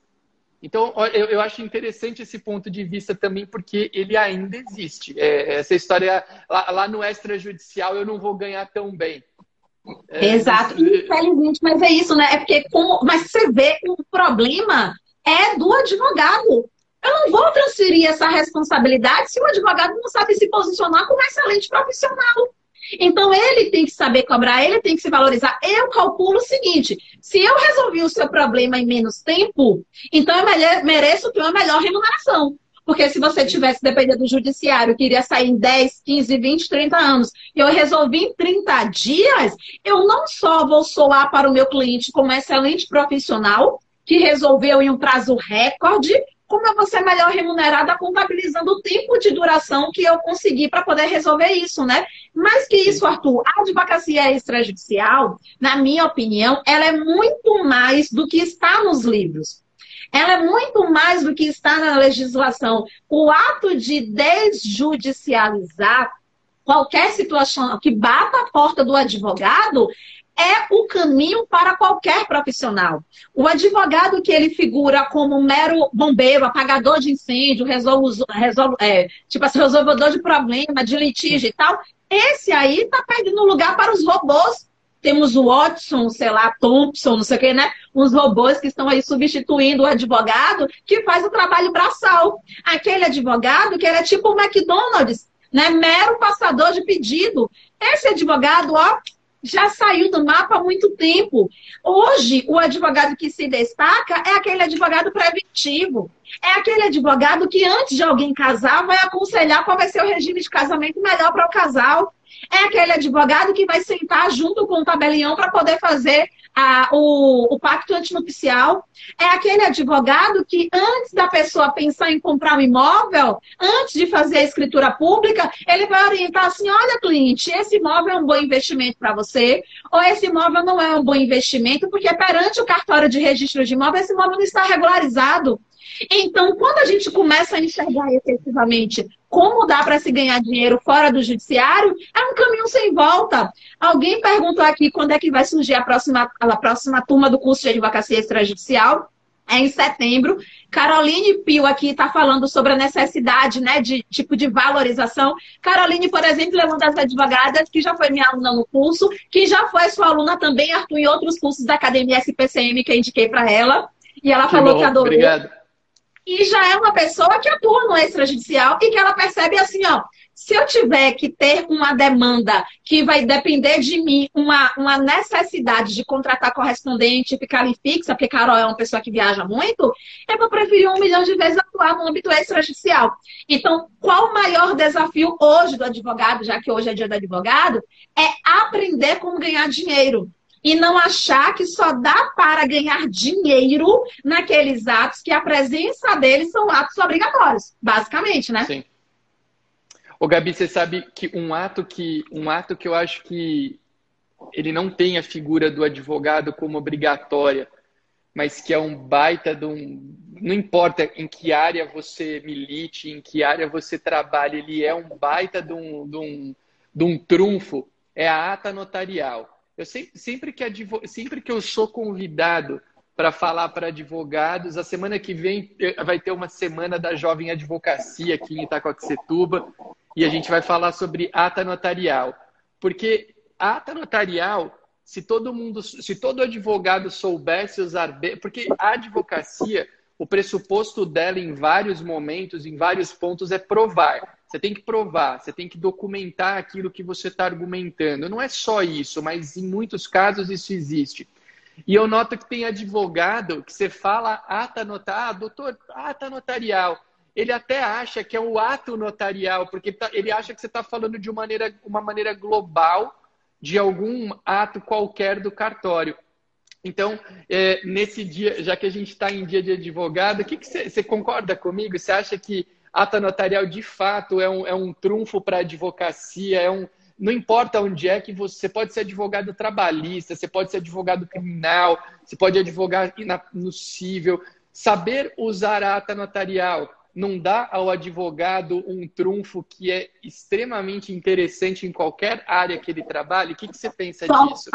Então, eu, eu, acho interessante esse ponto de vista também, porque ele ainda existe. É, essa história lá, lá, no extrajudicial eu não vou ganhar tão bem.
É, Exato, infelizmente, mas é isso, né? É porque, como, mas você vê que o problema é do advogado. Eu não vou transferir essa responsabilidade se o advogado não sabe se posicionar como excelente profissional. Então, ele tem que saber cobrar, ele tem que se valorizar. Eu calculo o seguinte: se eu resolvi o seu problema em menos tempo, então eu mereço ter uma melhor remuneração. Porque se você tivesse dependendo do judiciário, que iria sair em 10, 15, 20, 30 anos, e eu resolvi em 30 dias, eu não só vou soar para o meu cliente como excelente profissional, que resolveu em um prazo recorde, como eu vou ser melhor remunerada contabilizando o tempo de duração que eu consegui para poder resolver isso, né? Mais que isso, Arthur, a advocacia extrajudicial, na minha opinião, ela é muito mais do que está nos livros. Ela é muito mais do que está na legislação. O ato de desjudicializar qualquer situação que bata a porta do advogado é o caminho para qualquer profissional. O advogado que ele figura como mero bombeiro, apagador de incêndio, resolve, resolve, é, tipo assim, resolvedor de problema, de litígio e tal, esse aí está perdendo lugar para os robôs. Temos o Watson, sei lá, Thompson, não sei o que, né? Uns robôs que estão aí substituindo o advogado que faz o trabalho braçal. Aquele advogado que é tipo o McDonald's, né? Mero passador de pedido. Esse advogado, ó, já saiu do mapa há muito tempo. Hoje, o advogado que se destaca é aquele advogado preventivo. É aquele advogado que, antes de alguém casar, vai aconselhar qual vai ser o regime de casamento melhor para o casal. É aquele advogado que vai sentar junto com o tabelião para poder fazer a, o, o pacto antinupcial. É aquele advogado que, antes da pessoa pensar em comprar um imóvel, antes de fazer a escritura pública, ele vai orientar assim: olha, cliente, esse imóvel é um bom investimento para você, ou esse imóvel não é um bom investimento, porque perante o cartório de registro de imóvel, esse imóvel não está regularizado. Então, quando a gente começa a enxergar efetivamente como dá para se ganhar dinheiro fora do judiciário, é um caminho sem volta. Alguém perguntou aqui quando é que vai surgir a próxima, a próxima turma do curso de advocacia extrajudicial. É em setembro. Caroline Pio aqui está falando sobre a necessidade né, de tipo de valorização. Caroline, por exemplo, é uma das advogadas que já foi minha aluna no curso, que já foi sua aluna também, Arthur, em outros cursos da Academia SPCM que eu indiquei para ela. E ela que falou bom, que adorou. Obrigado e já é uma pessoa que atua no extrajudicial e que ela percebe assim, ó, se eu tiver que ter uma demanda que vai depender de mim, uma, uma necessidade de contratar correspondente, ficar ali fixa, porque Carol é uma pessoa que viaja muito, eu vou preferir um milhão de vezes atuar no âmbito extrajudicial. Então, qual o maior desafio hoje do advogado, já que hoje é dia do advogado, é aprender como ganhar dinheiro e não achar que só dá para ganhar dinheiro naqueles atos que a presença deles são atos obrigatórios, basicamente, né? Sim.
Ô, Gabi, você sabe que um ato que um ato que eu acho que ele não tem a figura do advogado como obrigatória, mas que é um baita de um. Não importa em que área você milite, em que área você trabalha, ele é um baita de um, de um, de um trunfo, é a ata notarial. Eu sempre, sempre, que, advo, sempre que eu sou convidado para falar para advogados, a semana que vem eh, vai ter uma semana da jovem advocacia aqui em Itacoaxetuba e a gente vai falar sobre ata notarial. Porque ata notarial, se todo mundo, se todo advogado soubesse usar porque a advocacia, o pressuposto dela em vários momentos, em vários pontos é provar. Você tem que provar, você tem que documentar aquilo que você está argumentando. Não é só isso, mas em muitos casos isso existe. E eu noto que tem advogado que você fala ata notarial, ah, doutor, ata notarial ele até acha que é um ato notarial, porque tá, ele acha que você está falando de uma maneira, uma maneira global de algum ato qualquer do cartório. Então, é, nesse dia, já que a gente está em dia de advogado, o que, que você, você, concorda comigo? Você acha que ata notarial de fato é um, é um trunfo para a advocacia? É um, não importa onde é que você, você pode ser advogado trabalhista, você pode ser advogado criminal, você pode advogar no cível. Saber usar a ata notarial não dá ao advogado um trunfo que é extremamente interessante em qualquer área que ele trabalhe? O que, que você pensa
Total.
disso?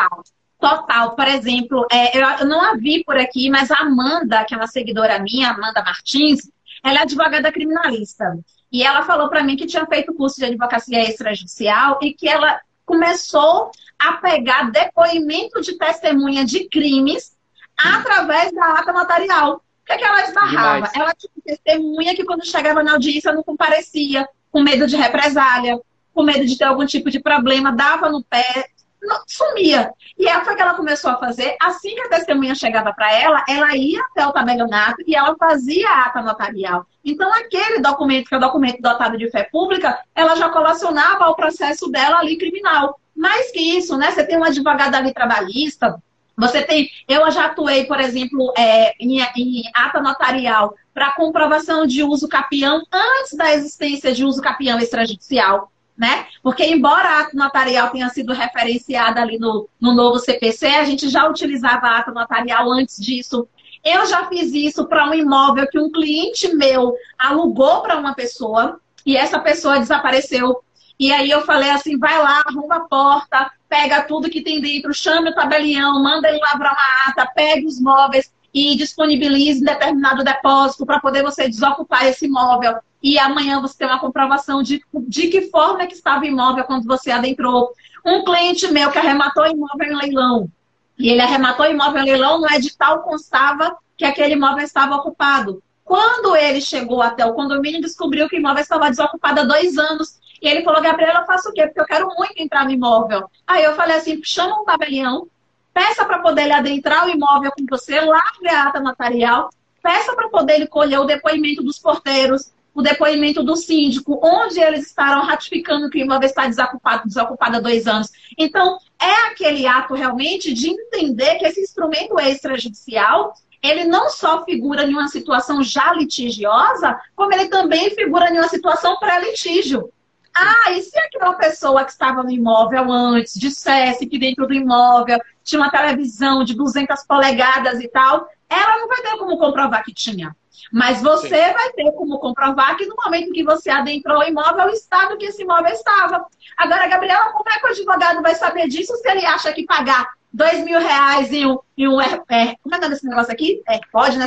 Total. Por exemplo, é, eu não a vi por aqui, mas a Amanda, que é uma seguidora minha, Amanda Martins, ela é advogada criminalista. E ela falou para mim que tinha feito curso de advocacia extrajudicial e que ela começou a pegar depoimento de testemunha de crimes através da ata notarial. O que, é que ela esbarrava? Demais. Ela tinha testemunha que quando chegava na audiência não comparecia, com medo de represália, com medo de ter algum tipo de problema, dava no pé, não, sumia. E ela foi que ela começou a fazer. Assim que a testemunha chegava para ela, ela ia até o tabelionato e ela fazia a ata notarial. Então, aquele documento, que é o documento dotado de fé pública, ela já colacionava o processo dela ali criminal. Mais que isso, né? Você tem um advogado ali trabalhista, você tem, eu já atuei, por exemplo, é, em, em, ata notarial para comprovação de uso capião antes da existência de uso capião extrajudicial, né? Porque embora a ata notarial tenha sido referenciada ali no, no novo CPC, a gente já utilizava a ata notarial antes disso. Eu já fiz isso para um imóvel que um cliente meu alugou para uma pessoa e essa pessoa desapareceu. E aí eu falei assim, vai lá, arruma a porta, pega tudo que tem dentro, chame o tabelião, manda ele lavrar uma ata, pegue os móveis e disponibilize determinado depósito para poder você desocupar esse imóvel. E amanhã você tem uma comprovação de, de que forma é que estava o imóvel quando você adentrou. Um cliente meu que arrematou imóvel em leilão, e ele arrematou imóvel em leilão, no edital constava que aquele imóvel estava ocupado. Quando ele chegou até o condomínio, descobriu que o imóvel estava desocupado há dois anos e ele falou, Gabriela, eu faço o quê? Porque eu quero muito entrar no imóvel. Aí eu falei assim, chama um tabelião, peça para poder ele adentrar o imóvel com você, largue a ata notarial, peça para poder ele colher o depoimento dos porteiros, o depoimento do síndico, onde eles estarão ratificando que o imóvel está desocupado, desocupado há dois anos. Então, é aquele ato realmente de entender que esse instrumento extrajudicial, ele não só figura em uma situação já litigiosa, como ele também figura em uma situação pré-litígio. Ah, e se aquela pessoa que estava no imóvel antes dissesse que dentro do imóvel tinha uma televisão de 200 polegadas e tal, ela não vai ter como comprovar que tinha. Mas você Sim. vai ter como comprovar que no momento que você adentrou o imóvel, o estado que esse imóvel estava. Agora, Gabriela, como é que o advogado vai saber disso se ele acha que pagar dois mil reais em um, em um é, como é que é desse negócio aqui? É, pode, né?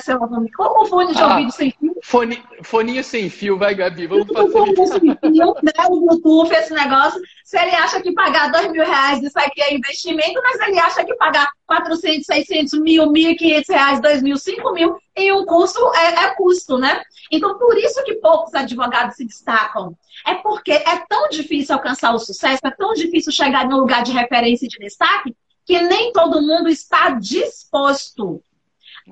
Como fone de ah, ouvido sem fio.
Fone, foninho sem fio, vai, Gabi, vamos facilitar.
Sem fio, né? O Bluetooth, esse negócio. Se ele acha que pagar dois mil reais isso aqui é investimento, mas ele acha que pagar 400, 600, mil, mil e quinhentos reais, dois mil, cinco mil em um curso é, é custo, né? Então, por isso que poucos advogados se destacam. É porque é tão difícil alcançar o sucesso, é tão difícil chegar no lugar de referência e de destaque, que nem todo mundo está disposto.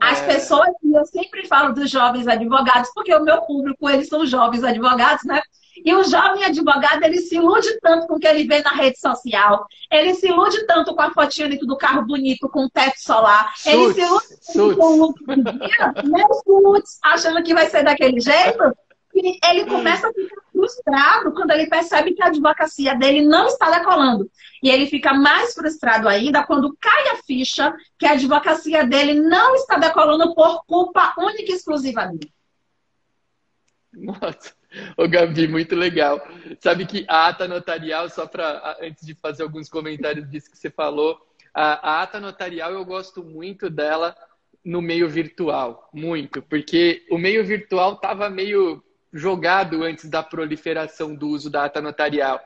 As é. pessoas, e eu sempre falo dos jovens advogados, porque o meu público, eles são jovens advogados, né? E o jovem advogado, ele se ilude tanto com o que ele vê na rede social. Ele se ilude tanto com a fotinha do carro bonito, com o teto solar. Suits, ele se ilude tanto com o look do dia, suits, achando que vai ser daquele jeito. E ele começa a ficar frustrado quando ele percebe que a advocacia dele não está decolando. E ele fica mais frustrado ainda quando cai a ficha que a advocacia dele não está decolando por culpa única e exclusiva dele.
Nossa, ô Gabi, muito legal. Sabe que a ata notarial, só para antes de fazer alguns comentários disso que você falou, a, a ata notarial eu gosto muito dela no meio virtual, muito, porque o meio virtual estava meio jogado antes da proliferação do uso da ata notarial.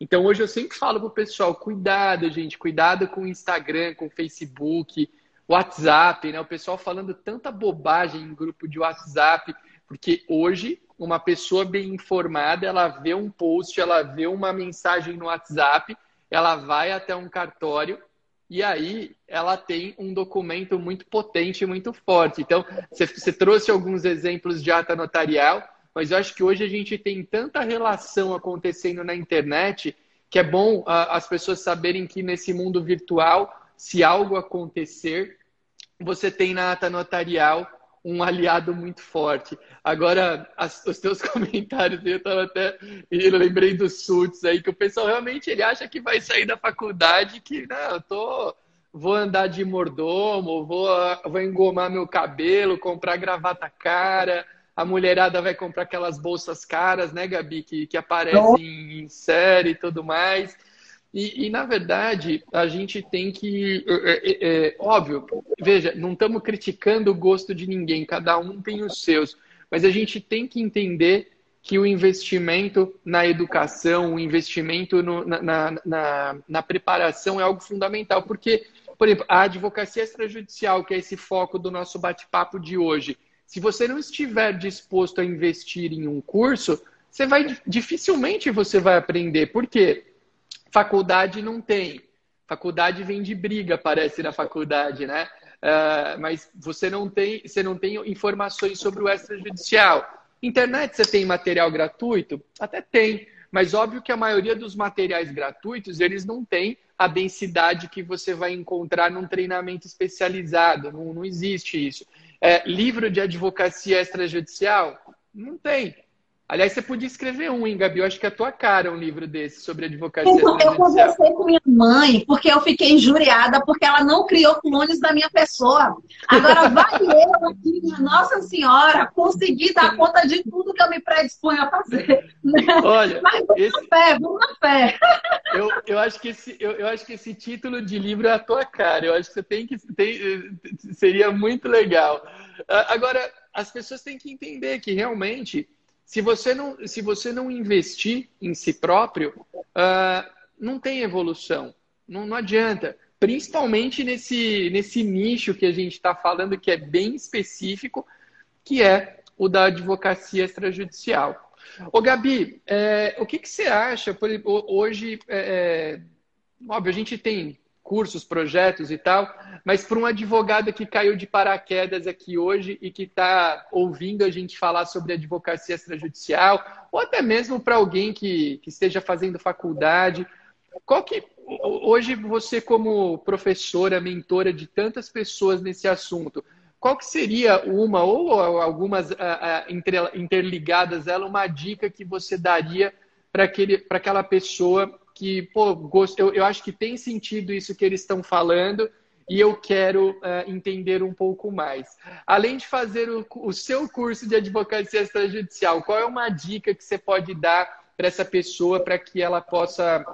Então hoje eu sempre falo pro pessoal, cuidado, gente, cuidado com o Instagram, com o Facebook, WhatsApp, né? O pessoal falando tanta bobagem em grupo de WhatsApp, porque hoje uma pessoa bem informada, ela vê um post, ela vê uma mensagem no WhatsApp, ela vai até um cartório e aí ela tem um documento muito potente, muito forte. Então, você trouxe alguns exemplos de ata notarial mas eu acho que hoje a gente tem tanta relação acontecendo na internet que é bom uh, as pessoas saberem que nesse mundo virtual, se algo acontecer, você tem na ata notarial um aliado muito forte. Agora, as, os teus *laughs* comentários, eu tava até. Eu lembrei dos suits aí, que o pessoal realmente ele acha que vai sair da faculdade, que não, eu tô. Vou andar de mordomo, vou, vou engomar meu cabelo, comprar gravata cara, a mulherada vai comprar aquelas bolsas caras, né, Gabi, que, que aparecem em série e tudo mais. E, e, na verdade, a gente tem que. É, é, é, óbvio, veja, não estamos criticando o gosto de ninguém, cada um tem os seus. Mas a gente tem que entender que o investimento na educação, o investimento no, na, na, na, na preparação é algo fundamental. Porque, por exemplo, a advocacia extrajudicial, que é esse foco do nosso bate-papo de hoje, se você não estiver disposto a investir em um curso, você vai dificilmente você vai aprender. Por quê? Faculdade não tem. Faculdade vem de briga, parece na faculdade, né? Uh, mas você não tem, você não tem informações sobre o extrajudicial. Internet você tem material gratuito? Até tem, mas óbvio que a maioria dos materiais gratuitos eles não têm a densidade que você vai encontrar num treinamento especializado. Não, não existe isso. É, livro de advocacia extrajudicial? Não tem. Aliás, você podia escrever um, hein, Gabi? Eu acho que é a tua cara um livro desse sobre advocacia
então, Eu conversei com minha mãe, porque eu fiquei injuriada, porque ela não criou clones da minha pessoa. Agora, *laughs* vai eu aqui, Nossa Senhora, conseguir dar conta de tudo que eu me predisponho a fazer. Olha, Mas vamos esse... na fé, vamos na fé.
Eu, eu, acho que esse, eu, eu acho que esse título de livro é a tua cara. Eu acho que você tem que... Tem, seria muito legal. Agora, as pessoas têm que entender que realmente se você não, se você não investir em si próprio, uh, não tem evolução. Não, não adianta. Principalmente nesse, nesse nicho que a gente está falando, que é bem específico, que é o da advocacia extrajudicial. Ô, Gabi, é, o que, que você acha? Por, hoje, é, óbvio, a gente tem cursos, projetos e tal, mas para um advogado que caiu de paraquedas aqui hoje e que está ouvindo a gente falar sobre advocacia extrajudicial, ou até mesmo para alguém que, que esteja fazendo faculdade, qual que hoje você como professora, mentora de tantas pessoas nesse assunto, qual que seria uma ou algumas interligadas ela uma dica que você daria para aquela pessoa que, pô, gosto, eu, eu acho que tem sentido isso que eles estão falando e eu quero uh, entender um pouco mais. Além de fazer o, o seu curso de advocacia extrajudicial, qual é uma dica que você pode dar para essa pessoa para que ela possa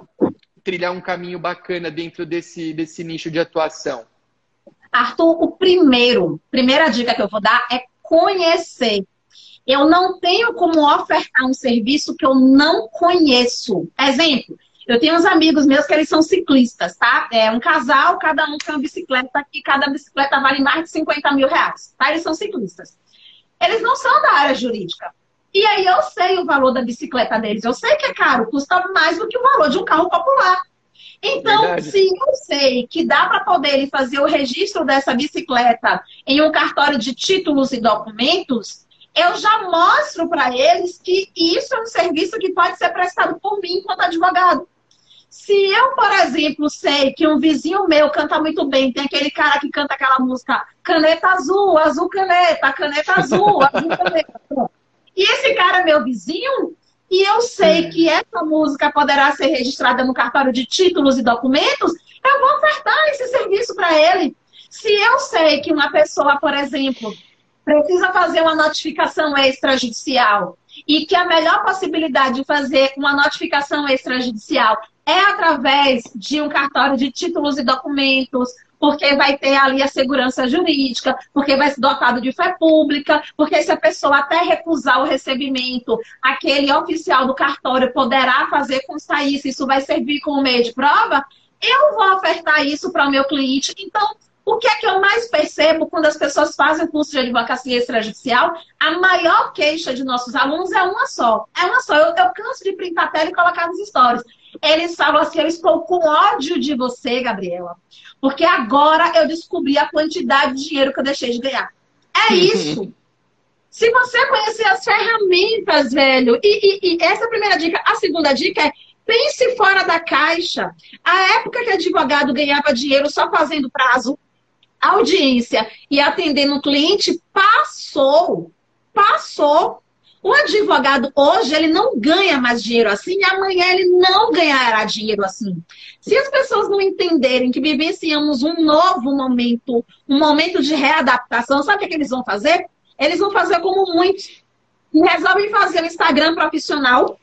trilhar um caminho bacana dentro desse, desse nicho de atuação?
Arthur, o primeiro, primeira dica que eu vou dar é conhecer. Eu não tenho como ofertar um serviço que eu não conheço. Exemplo, eu tenho uns amigos meus que eles são ciclistas, tá? É um casal, cada um tem uma bicicleta e cada bicicleta vale mais de 50 mil reais, tá? Eles são ciclistas. Eles não são da área jurídica. E aí eu sei o valor da bicicleta deles. Eu sei que é caro, custa mais do que o valor de um carro popular. Então, Verdade. se eu sei que dá para poder fazer o registro dessa bicicleta em um cartório de títulos e documentos, eu já mostro para eles que isso é um serviço que pode ser prestado por mim enquanto advogado. Se eu, por exemplo, sei que um vizinho meu canta muito bem, tem aquele cara que canta aquela música caneta azul, azul caneta, caneta azul, *laughs* azul caneta. E esse cara é meu vizinho, e eu sei que essa música poderá ser registrada no cartório de títulos e documentos, eu vou ofertar esse serviço para ele. Se eu sei que uma pessoa, por exemplo, precisa fazer uma notificação extrajudicial e que a melhor possibilidade de fazer uma notificação extrajudicial é através de um cartório de títulos e documentos, porque vai ter ali a segurança jurídica, porque vai ser dotado de fé pública, porque se a pessoa até recusar o recebimento, aquele oficial do cartório poderá fazer constar isso, isso vai servir como meio de prova, eu vou ofertar isso para o meu cliente. Então, o que é que eu mais percebo quando as pessoas fazem curso de advocacia extrajudicial? A maior queixa de nossos alunos é uma só. É uma só. Eu, eu canso de printar a tela e colocar nos stories. Eles falam assim: eu estou com ódio de você, Gabriela. Porque agora eu descobri a quantidade de dinheiro que eu deixei de ganhar. É isso. Se você conhecer as ferramentas, velho, e, e, e essa é a primeira dica. A segunda dica é pense fora da caixa. A época que advogado ganhava dinheiro só fazendo prazo, audiência e atendendo o cliente passou. Passou. O advogado hoje, ele não ganha mais dinheiro assim e amanhã ele não ganhará dinheiro assim. Se as pessoas não entenderem que vivenciamos um novo momento, um momento de readaptação, sabe o que, é eles vão fazer? Eles vão fazer como muitos. Resolvem fazer o Instagram profissional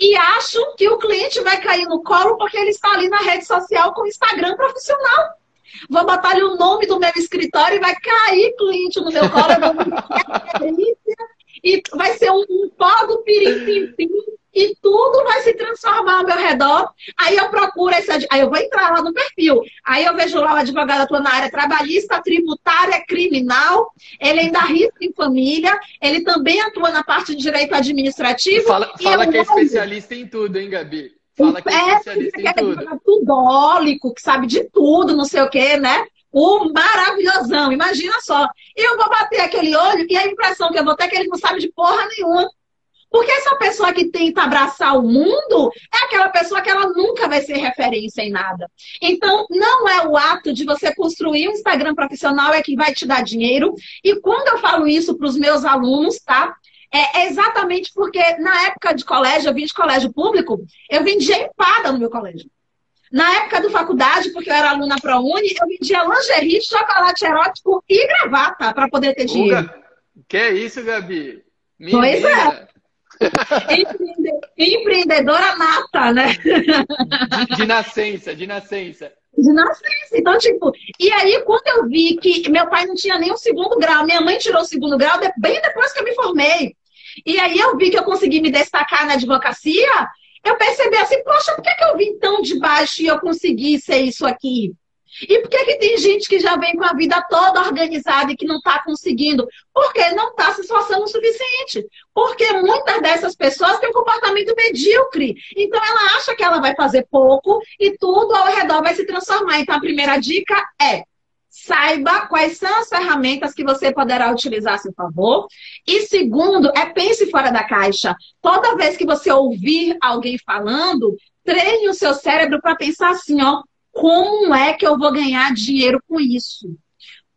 e acham que o cliente vai cair no colo porque ele está ali na rede social com o Instagram profissional. Vou botar ali o nome do meu escritório e vai cair cliente no meu colo. *laughs* e vai ser um, um pó do pirim-pim-pim e tudo vai se transformar ao meu redor. Aí eu procuro esse aí eu vou entrar lá no perfil. Aí eu vejo lá o advogado atua na área trabalhista, tributária, criminal. Ele ainda risca em família. Ele também atua na parte de direito administrativo.
Fala, fala que é especialista em tudo, hein, Gabi? Fala que é, é especialista em tudo. É
tudólico, que sabe de tudo, não sei o quê, né? O maravilhosão, imagina só. Eu vou bater aquele olho e a impressão que eu vou ter é que ele não sabe de porra nenhuma. Porque essa pessoa que tenta abraçar o mundo é aquela pessoa que ela nunca vai ser referência em nada. Então, não é o ato de você construir um Instagram profissional é que vai te dar dinheiro. E quando eu falo isso para os meus alunos, tá? É exatamente porque na época de colégio, eu vim de colégio público, eu vendia empada no meu colégio. Na época da faculdade, porque eu era aluna ProUni, eu vendia lingerie, chocolate erótico e gravata para poder ter dinheiro. Uga,
que é isso, Gabi?
Minha pois é. Empreendedora nata, né?
De, de nascença, de nascença.
De nascença. Então, tipo, e aí quando eu vi que meu pai não tinha nem o segundo grau, minha mãe tirou o segundo grau bem depois que eu me formei. E aí eu vi que eu consegui me destacar na advocacia, eu percebi assim, poxa, por que, que eu vim tão de baixo e eu consegui ser isso aqui? E por que, que tem gente que já vem com a vida toda organizada e que não está conseguindo? Porque não está se esforçando o suficiente. Porque muitas dessas pessoas têm um comportamento medíocre. Então ela acha que ela vai fazer pouco e tudo ao redor vai se transformar. Então a primeira dica é saiba quais são as ferramentas que você poderá utilizar a seu favor. E segundo, é pense fora da caixa. Toda vez que você ouvir alguém falando, treine o seu cérebro para pensar assim, ó, como é que eu vou ganhar dinheiro com isso?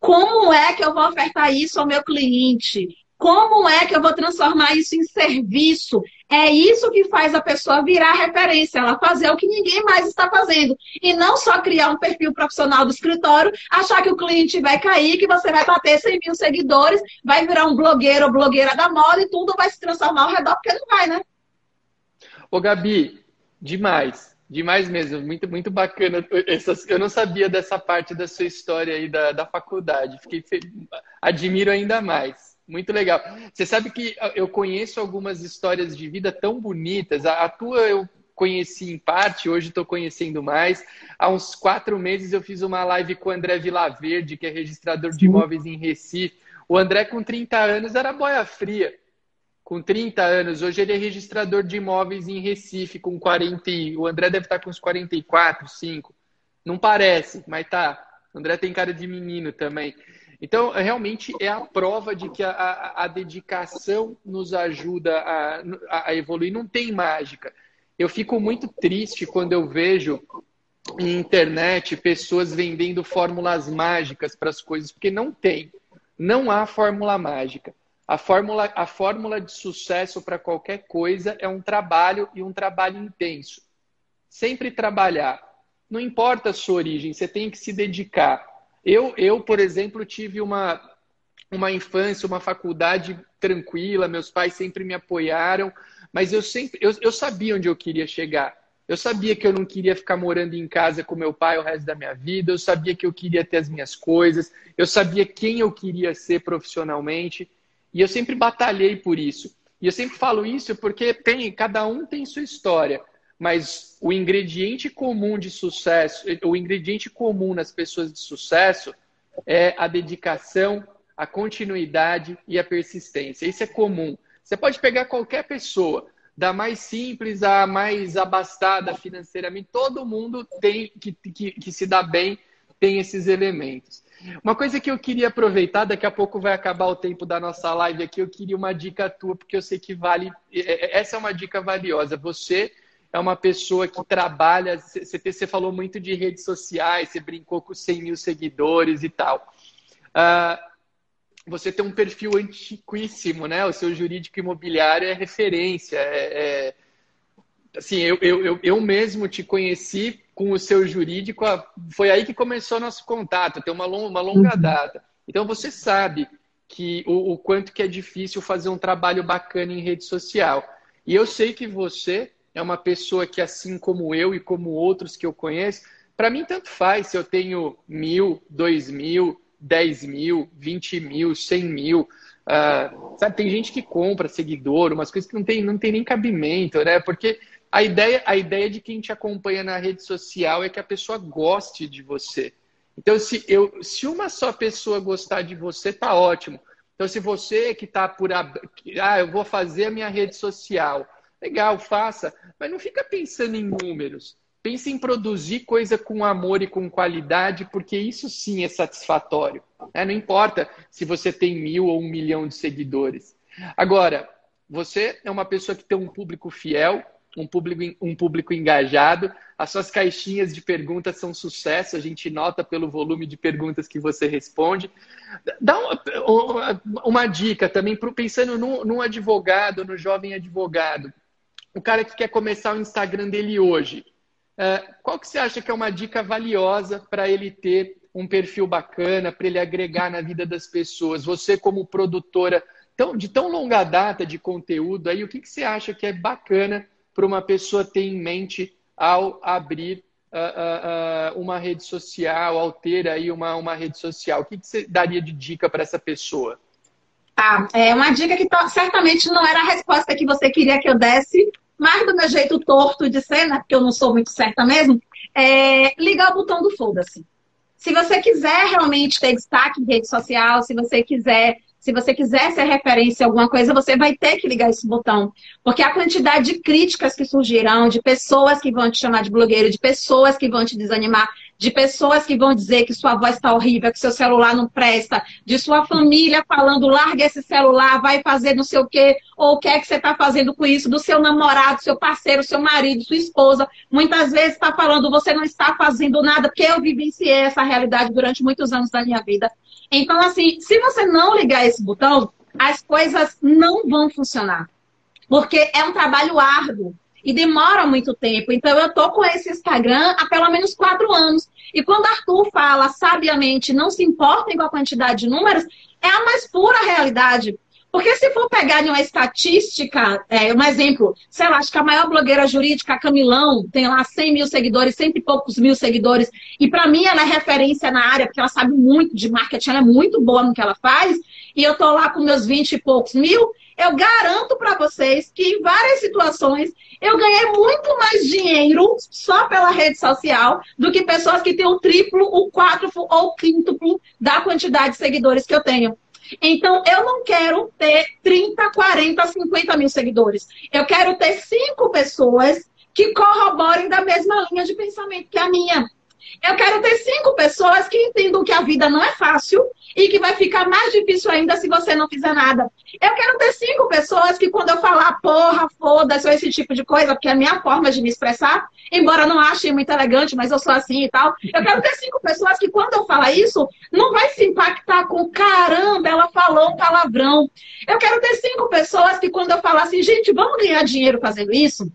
Como é que eu vou ofertar isso ao meu cliente? Como é que eu vou transformar isso em serviço? É isso que faz a pessoa virar referência, ela fazer o que ninguém mais está fazendo. E não só criar um perfil profissional do escritório, achar que o cliente vai cair, que você vai bater 100 mil seguidores, vai virar um blogueiro ou blogueira da moda e tudo vai se transformar ao redor, porque não vai, né?
Ô, Gabi, demais. Demais mesmo, muito, muito bacana. Essas, eu não sabia dessa parte da sua história aí da, da faculdade. Fiquei admiro ainda mais. Muito legal. Você sabe que eu conheço algumas histórias de vida tão bonitas. A, a tua eu conheci em parte, hoje estou conhecendo mais. Há uns quatro meses eu fiz uma live com o André Vilaverde, que é registrador de imóveis em Recife. O André, com 30 anos, era boia fria com 30 anos. Hoje ele é registrador de imóveis em Recife, com 40. O André deve estar com uns 44, 5. Não parece, mas tá. O André tem cara de menino também. Então, realmente é a prova de que a, a, a dedicação nos ajuda a, a, evoluir. Não tem mágica. Eu fico muito triste quando eu vejo em internet pessoas vendendo fórmulas mágicas para as coisas, porque não tem. Não há fórmula mágica. A fórmula, a fórmula de sucesso para qualquer coisa é um trabalho e um trabalho intenso. Sempre trabalhar. Não importa a sua origem, você tem que se dedicar. Eu, eu por exemplo, tive uma, uma infância, uma faculdade tranquila, meus pais sempre me apoiaram, mas eu sempre eu, eu sabia onde eu queria chegar. Eu sabia que eu não queria ficar morando em casa com meu pai o resto da minha vida, eu sabia que eu queria ter as minhas coisas, eu sabia quem eu queria ser profissionalmente. E eu sempre batalhei por isso. E eu sempre falo isso porque tem, cada um tem sua história, mas o ingrediente comum de sucesso, o ingrediente comum nas pessoas de sucesso é a dedicação, a continuidade e a persistência. Isso é comum. Você pode pegar qualquer pessoa, da mais simples à mais abastada financeiramente, todo mundo tem que, que, que se dá bem tem esses elementos. Uma coisa que eu queria aproveitar, daqui a pouco vai acabar o tempo da nossa live aqui, eu queria uma dica tua, porque eu sei que vale. É, é, essa é uma dica valiosa. Você é uma pessoa que trabalha. Você, você falou muito de redes sociais, você brincou com 100 mil seguidores e tal. Uh, você tem um perfil antiquíssimo, né? O seu jurídico imobiliário é referência. É, é... Assim, eu, eu, eu, eu mesmo te conheci com o seu jurídico, foi aí que começou nosso contato, tem uma, longa, uma longa uhum. data. Então você sabe que o, o, quanto que é difícil fazer um trabalho bacana em rede social. E eu sei que você é uma pessoa que, assim como eu e como outros que eu conheço, para mim tanto faz se eu tenho mil, dois mil, dez mil, vinte mil, cem mil. Uh, sabe, tem gente que compra seguidor, umas coisas que não tem, não tem nem cabimento, né? Porque a ideia, a ideia de quem te acompanha na rede social é que a pessoa goste de você. Então, se, eu, se uma só pessoa gostar de você, tá ótimo. Então, se você que está por. Ah, eu vou fazer a minha rede social. Legal, faça. Mas não fica pensando em números. Pense em produzir coisa com amor e com qualidade, porque isso sim é satisfatório. Né? Não importa se você tem mil ou um milhão de seguidores. Agora, você é uma pessoa que tem um público fiel, um público, um público engajado. As suas caixinhas de perguntas são sucesso, a gente nota pelo volume de perguntas que você responde. Dá uma, uma dica também, pensando num, num advogado, no jovem advogado. O cara que quer começar o Instagram dele hoje. É, qual que você acha que é uma dica valiosa para ele ter um perfil bacana, para ele agregar na vida das pessoas? Você, como produtora de tão longa data de conteúdo, aí, o que, que você acha que é bacana para uma pessoa ter em mente ao abrir uh, uh, uma rede social, ao ter aí uma, uma rede social? O que, que você daria de dica para essa pessoa?
Ah, é uma dica que certamente não era a resposta que você queria que eu desse, mas do meu jeito torto de ser, né, porque eu não sou muito certa mesmo, é ligar o botão do foda-se. Se você quiser realmente ter destaque em rede social, se você quiser se você quiser ser referência em alguma coisa, você vai ter que ligar esse botão. Porque a quantidade de críticas que surgirão, de pessoas que vão te chamar de blogueiro, de pessoas que vão te desanimar, de pessoas que vão dizer que sua voz está horrível, que seu celular não presta, de sua família falando, larga esse celular, vai fazer não sei o quê, ou o que é que você está fazendo com isso, do seu namorado, seu parceiro, seu marido, sua esposa. Muitas vezes está falando, você não está fazendo nada, porque eu vivenciei essa realidade durante muitos anos da minha vida. Então, assim, se você não ligar esse botão, as coisas não vão funcionar. Porque é um trabalho árduo e demora muito tempo. Então, eu tô com esse Instagram há pelo menos quatro anos. E quando Arthur fala sabiamente, não se importem com a quantidade de números, é a mais pura realidade. Porque se for pegar uma estatística, é, um exemplo, sei lá, acho que a maior blogueira jurídica, a Camilão, tem lá 100 mil seguidores, cento e poucos mil seguidores, e para mim ela é referência na área, porque ela sabe muito de marketing, ela é muito boa no que ela faz, e eu tô lá com meus 20 e poucos mil, eu garanto para vocês que em várias situações eu ganhei muito mais dinheiro só pela rede social do que pessoas que têm o triplo, o quádruplo ou o quíntuplo da quantidade de seguidores que eu tenho. Então, eu não quero ter 30, 40, 50 mil seguidores. Eu quero ter cinco pessoas que corroborem da mesma linha de pensamento que a minha. Eu quero ter cinco pessoas que entendam que a vida não é fácil e que vai ficar mais difícil ainda se você não fizer nada. Eu quero ter cinco pessoas que, quando eu falar porra, foda-se, ou esse tipo de coisa, porque é a minha forma de me expressar, embora não ache muito elegante, mas eu sou assim e tal. Eu quero ter cinco pessoas que, quando eu falar isso, não vai se impactar com caramba, ela falou um palavrão. Eu quero ter cinco pessoas que, quando eu falar assim, gente, vamos ganhar dinheiro fazendo isso?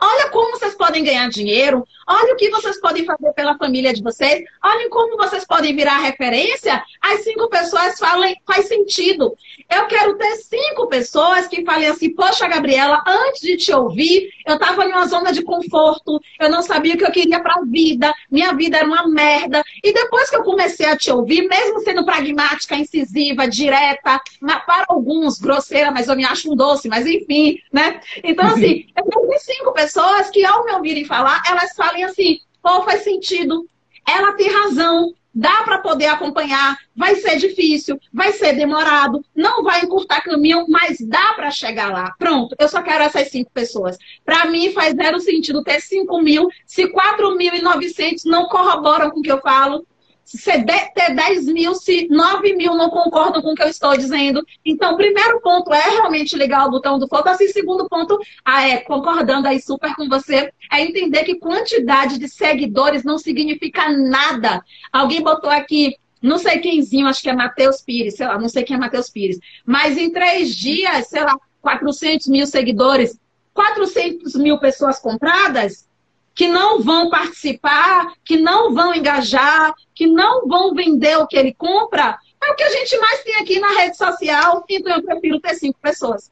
Olha como vocês podem ganhar dinheiro, olha o que vocês podem fazer pela família de vocês, olhem como vocês podem virar referência. As cinco pessoas falem, faz sentido. Eu quero ter cinco pessoas que falem assim, poxa, Gabriela, antes de te ouvir, eu estava em uma zona de conforto, eu não sabia o que eu queria para a vida, minha vida era uma merda. E depois que eu comecei a te ouvir, mesmo sendo pragmática, incisiva, direta, para alguns grosseira, mas eu me acho um doce, mas enfim, né? Então, assim, *laughs* eu cinco pessoas que, ao me ouvirem falar, elas falem assim: pô, faz sentido, ela tem razão, dá para poder acompanhar, vai ser difícil, vai ser demorado, não vai encurtar caminho, mas dá para chegar lá. Pronto, eu só quero essas cinco pessoas. Para mim faz zero sentido ter 5 mil, se 4.900 não corroboram com o que eu falo, se ter 10 mil, se 9 mil não concordam com o que eu estou dizendo. Então, primeiro ponto é realmente ligar o botão do foda-se. Segundo ponto, ah, é, concordando aí super com você, é entender que quantidade de seguidores não significa nada. Alguém botou aqui, não sei quemzinho, acho que é Matheus Pires, sei lá, não sei quem é Matheus Pires. Mas em três dias, sei lá, 400 mil seguidores, 400 mil pessoas compradas, que não vão participar, que não vão engajar, que não vão vender o que ele compra, é o que a gente mais tem aqui na rede social, então eu prefiro ter cinco pessoas.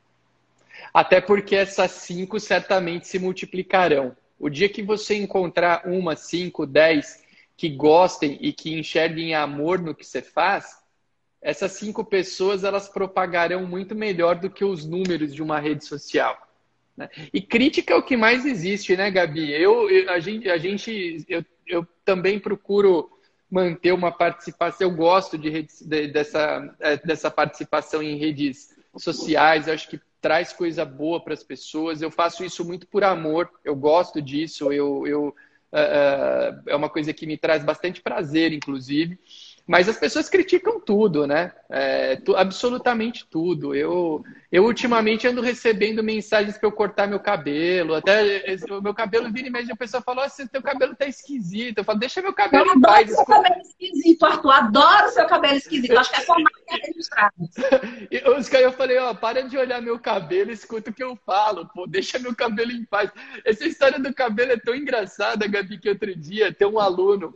Até porque essas cinco certamente se multiplicarão. O dia que você encontrar uma, cinco, dez que gostem e que enxerguem amor no que você faz, essas cinco pessoas elas propagarão muito melhor do que os números de uma rede social. Né? E crítica é o que mais existe, né, Gabi? Eu, eu a gente, a gente eu, eu também procuro manter uma participação. Eu gosto de, redes, de, dessa, é, dessa participação em redes sociais. Acho que traz coisa boa para as pessoas. Eu faço isso muito por amor. Eu gosto disso. Eu, eu uh, uh, é uma coisa que me traz bastante prazer, inclusive. Mas as pessoas criticam tudo, né? É, tu, absolutamente tudo. Eu, eu ultimamente ando recebendo mensagens para eu cortar meu cabelo. Até o meu cabelo vira e mexe, a pessoa falou assim: teu cabelo tá esquisito. Eu falo, deixa meu cabelo eu em paz.
Adoro seu cabelo esquisito, Arthur. Adoro seu cabelo esquisito. Acho que é só marca registrada. *laughs*
Eu falei, ó, para de olhar meu cabelo, escuta o que eu falo, pô, deixa meu cabelo em paz. Essa história do cabelo é tão engraçada, Gabi, que outro dia tem um aluno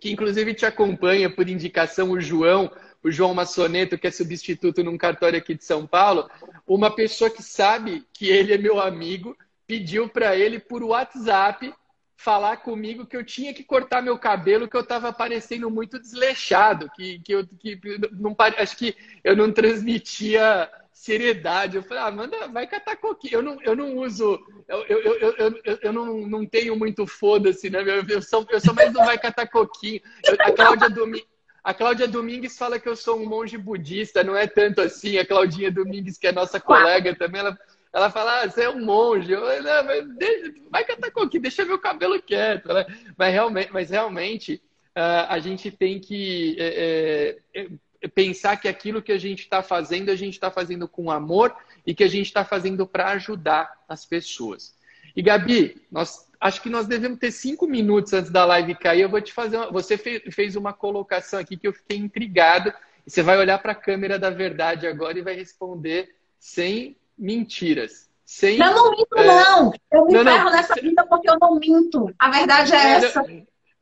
que inclusive te acompanha por indicação, o João, o João Massoneto, que é substituto num cartório aqui de São Paulo, uma pessoa que sabe que ele é meu amigo, pediu para ele por WhatsApp falar comigo que eu tinha que cortar meu cabelo, que eu estava parecendo muito desleixado, que, que eu que não acho que eu não transmitia seriedade. Eu falei, ah, manda, vai catar coquinho. Eu não, eu não uso, eu, eu, eu, eu, eu não, não tenho muito foda-se, né? Eu, eu, sou, eu sou mais do vai catar coquinho. Eu, a, Cláudia Domingues, a Cláudia Domingues fala que eu sou um monge budista, não é tanto assim. A Claudinha Domingues, que é nossa colega também, ela, ela fala, ah, você é um monge. Eu, não, deixa, vai catar coquinho, deixa meu cabelo quieto. Né? Mas realmente, mas realmente uh, a gente tem que. É, é, pensar que aquilo que a gente está fazendo, a gente está fazendo com amor e que a gente está fazendo para ajudar as pessoas. E Gabi, nós, acho que nós devemos ter cinco minutos antes da live cair. Eu vou te fazer. Uma, você fez, uma colocação aqui que eu fiquei intrigado. Você vai olhar para a câmera da verdade agora e vai responder sem mentiras. Sem,
eu não minto, é... não. Eu me não, ferro não. nessa vida porque eu não minto. A verdade é, é essa.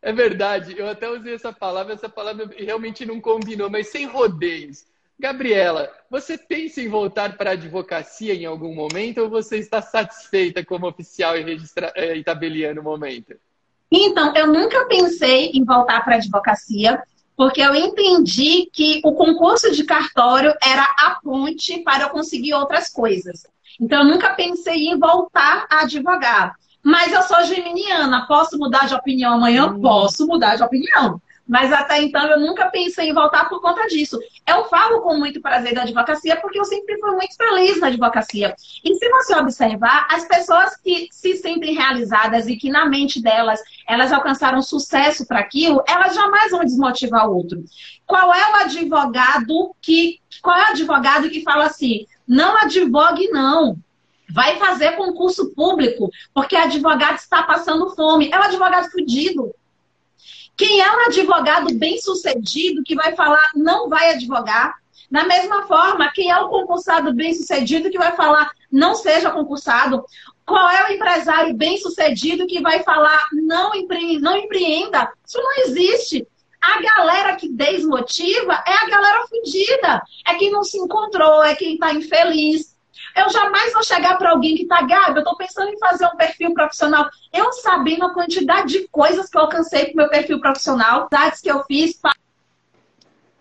É verdade, eu até usei essa palavra, essa palavra realmente não combinou, mas sem rodeios. Gabriela, você pensa em voltar para a advocacia em algum momento ou você está satisfeita como oficial e, registra... e tabeliã no momento?
Então, eu nunca pensei em voltar para a advocacia, porque eu entendi que o concurso de cartório era a ponte para eu conseguir outras coisas. Então, eu nunca pensei em voltar a advogar. Mas eu sou geminiana, posso mudar de opinião amanhã? Hum. Posso mudar de opinião. Mas até então eu nunca pensei em voltar por conta disso. Eu falo com muito prazer da advocacia porque eu sempre fui muito feliz na advocacia. E se você observar, as pessoas que se sentem realizadas e que na mente delas elas alcançaram sucesso para aquilo, elas jamais vão desmotivar o outro. Qual é o advogado que qual é o advogado que fala assim: "Não advogue não"? Vai fazer concurso público, porque advogado está passando fome. É o advogado fudido. Quem é um advogado bem sucedido que vai falar não vai advogar? Da mesma forma, quem é o concursado bem sucedido que vai falar não seja concursado? Qual é o empresário bem sucedido que vai falar não, empre... não empreenda? Isso não existe. A galera que desmotiva é a galera fodida. É quem não se encontrou, é quem está infeliz, eu jamais vou chegar para alguém que está, Gabi, eu estou pensando em fazer um perfil profissional. Eu sabendo a quantidade de coisas que eu alcancei com meu perfil profissional, dados que eu fiz,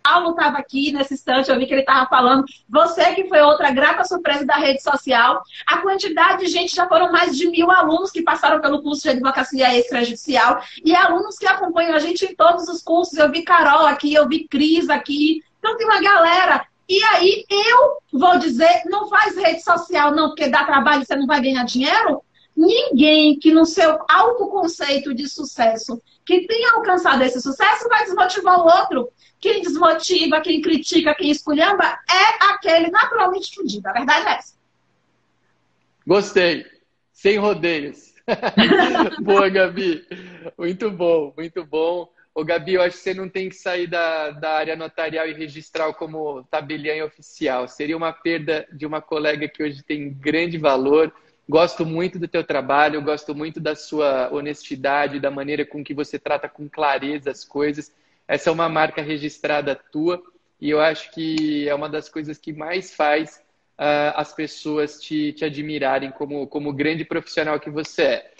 Paulo estava aqui nesse instante, eu vi que ele estava falando. Você que foi outra grata surpresa da rede social. A quantidade de gente, já foram mais de mil alunos que passaram pelo curso de advocacia extrajudicial e alunos que acompanham a gente em todos os cursos. Eu vi Carol aqui, eu vi Cris aqui. Então tem uma galera e aí eu vou dizer, não faz rede social não, porque dá trabalho você não vai ganhar dinheiro? Ninguém que no seu autoconceito de sucesso, que tenha alcançado esse sucesso, vai desmotivar o outro. Quem desmotiva, quem critica, quem esculhamba, é aquele naturalmente fudido. A verdade é essa.
Gostei. Sem rodeios. *laughs* Boa, Gabi. Muito bom, muito bom. Ô, Gabi, eu acho que você não tem que sair da, da área notarial e registrar como tabeliã oficial. Seria uma perda de uma colega que hoje tem grande valor. Gosto muito do teu trabalho, gosto muito da sua honestidade, da maneira com que você trata com clareza as coisas. Essa é uma marca registrada tua e eu acho que é uma das coisas que mais faz uh, as pessoas te, te admirarem como, como grande profissional que você é.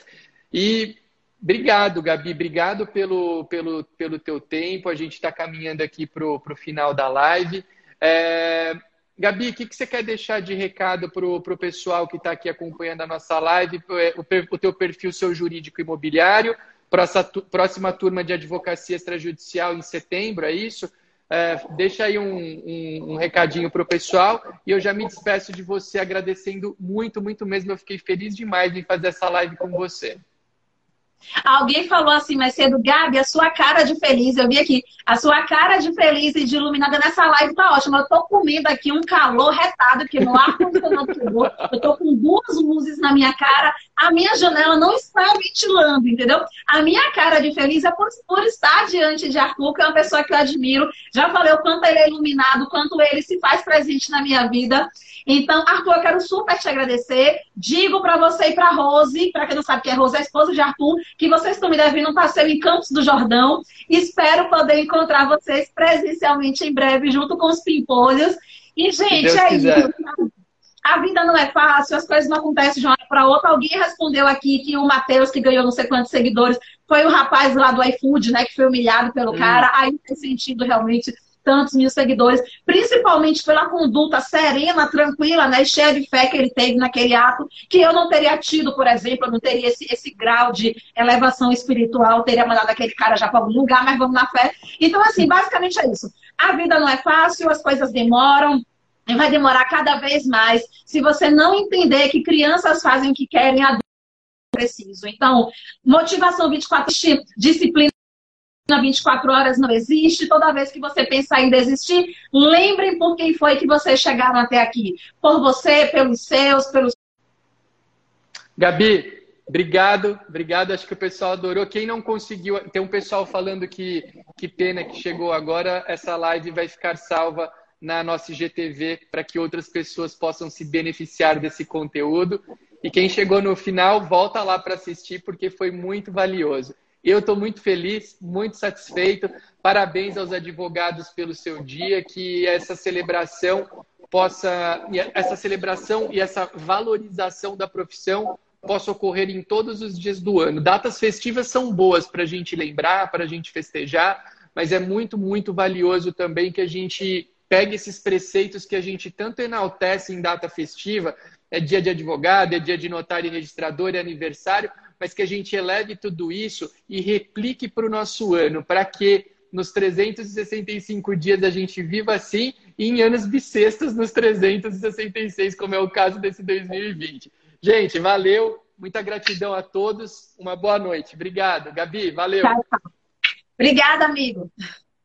E Obrigado, Gabi. Obrigado pelo, pelo, pelo teu tempo. A gente está caminhando aqui para o final da live. É... Gabi, o que, que você quer deixar de recado para o pessoal que está aqui acompanhando a nossa live? É, o, o teu perfil, seu jurídico imobiliário, próxima turma de advocacia extrajudicial em setembro, é isso? É, deixa aí um, um, um recadinho para o pessoal e eu já me despeço de você agradecendo muito, muito mesmo. Eu fiquei feliz demais em fazer essa live com você.
Alguém falou assim mais cedo, Gabi, a sua cara de feliz, eu vi aqui, a sua cara de feliz e de iluminada nessa live tá ótima. Eu tô comendo aqui um calor retado, porque no ar *laughs* condicionado quebrou. Eu tô com duas luzes na minha cara, a minha janela não está ventilando, entendeu? A minha cara de feliz é por, por estar diante de Arthur, que é uma pessoa que eu admiro. Já falei o quanto ele é iluminado, o quanto ele se faz presente na minha vida. Então, Arthur, eu quero super te agradecer. Digo para você e para Rose, para quem não sabe que é Rose, é a esposa de Arthur, que vocês estão me devendo um passeio em Campos do Jordão. Espero poder encontrar vocês presencialmente em breve, junto com os pimpolhos. E, gente, é quiser. isso. A vida não é fácil, as coisas não acontecem de uma hora para outra. Alguém respondeu aqui que o Matheus, que ganhou não sei quantos seguidores, foi o rapaz lá do iFood, né, que foi humilhado pelo hum. cara. Aí tem sentido realmente tantos mil seguidores, principalmente pela conduta serena, tranquila, né, cheia de fé que ele teve naquele ato, que eu não teria tido, por exemplo, eu não teria esse, esse grau de elevação espiritual, teria mandado aquele cara já para algum lugar, mas vamos na fé. Então, assim, basicamente é isso. A vida não é fácil, as coisas demoram, e vai demorar cada vez mais. Se você não entender que crianças fazem o que querem, adultos preciso. Então, motivação 24, disciplina 24 horas não existe. Toda vez que você pensar em desistir, lembre por quem foi que vocês chegaram até aqui. Por você, pelos seus, pelos.
Gabi, obrigado, obrigado. Acho que o pessoal adorou. Quem não conseguiu, tem um pessoal falando que que pena que chegou agora. Essa live vai ficar salva na nossa IGTV para que outras pessoas possam se beneficiar desse conteúdo. E quem chegou no final, volta lá para assistir porque foi muito valioso. Eu estou muito feliz, muito satisfeito. Parabéns aos advogados pelo seu dia, que essa celebração possa, essa celebração e essa valorização da profissão possa ocorrer em todos os dias do ano. Datas festivas são boas para a gente lembrar, para a gente festejar, mas é muito, muito valioso também que a gente pegue esses preceitos que a gente tanto enaltece em data festiva, é dia de advogado, é dia de notário e registrador, é aniversário, mas que a gente eleve tudo isso e replique para o nosso ano, para que nos 365 dias a gente viva assim e em anos bissextos nos 366, como é o caso desse 2020. Gente, valeu. Muita gratidão a todos. Uma boa noite. Obrigado. Gabi, valeu.
Obrigada, amigo.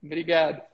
Obrigado.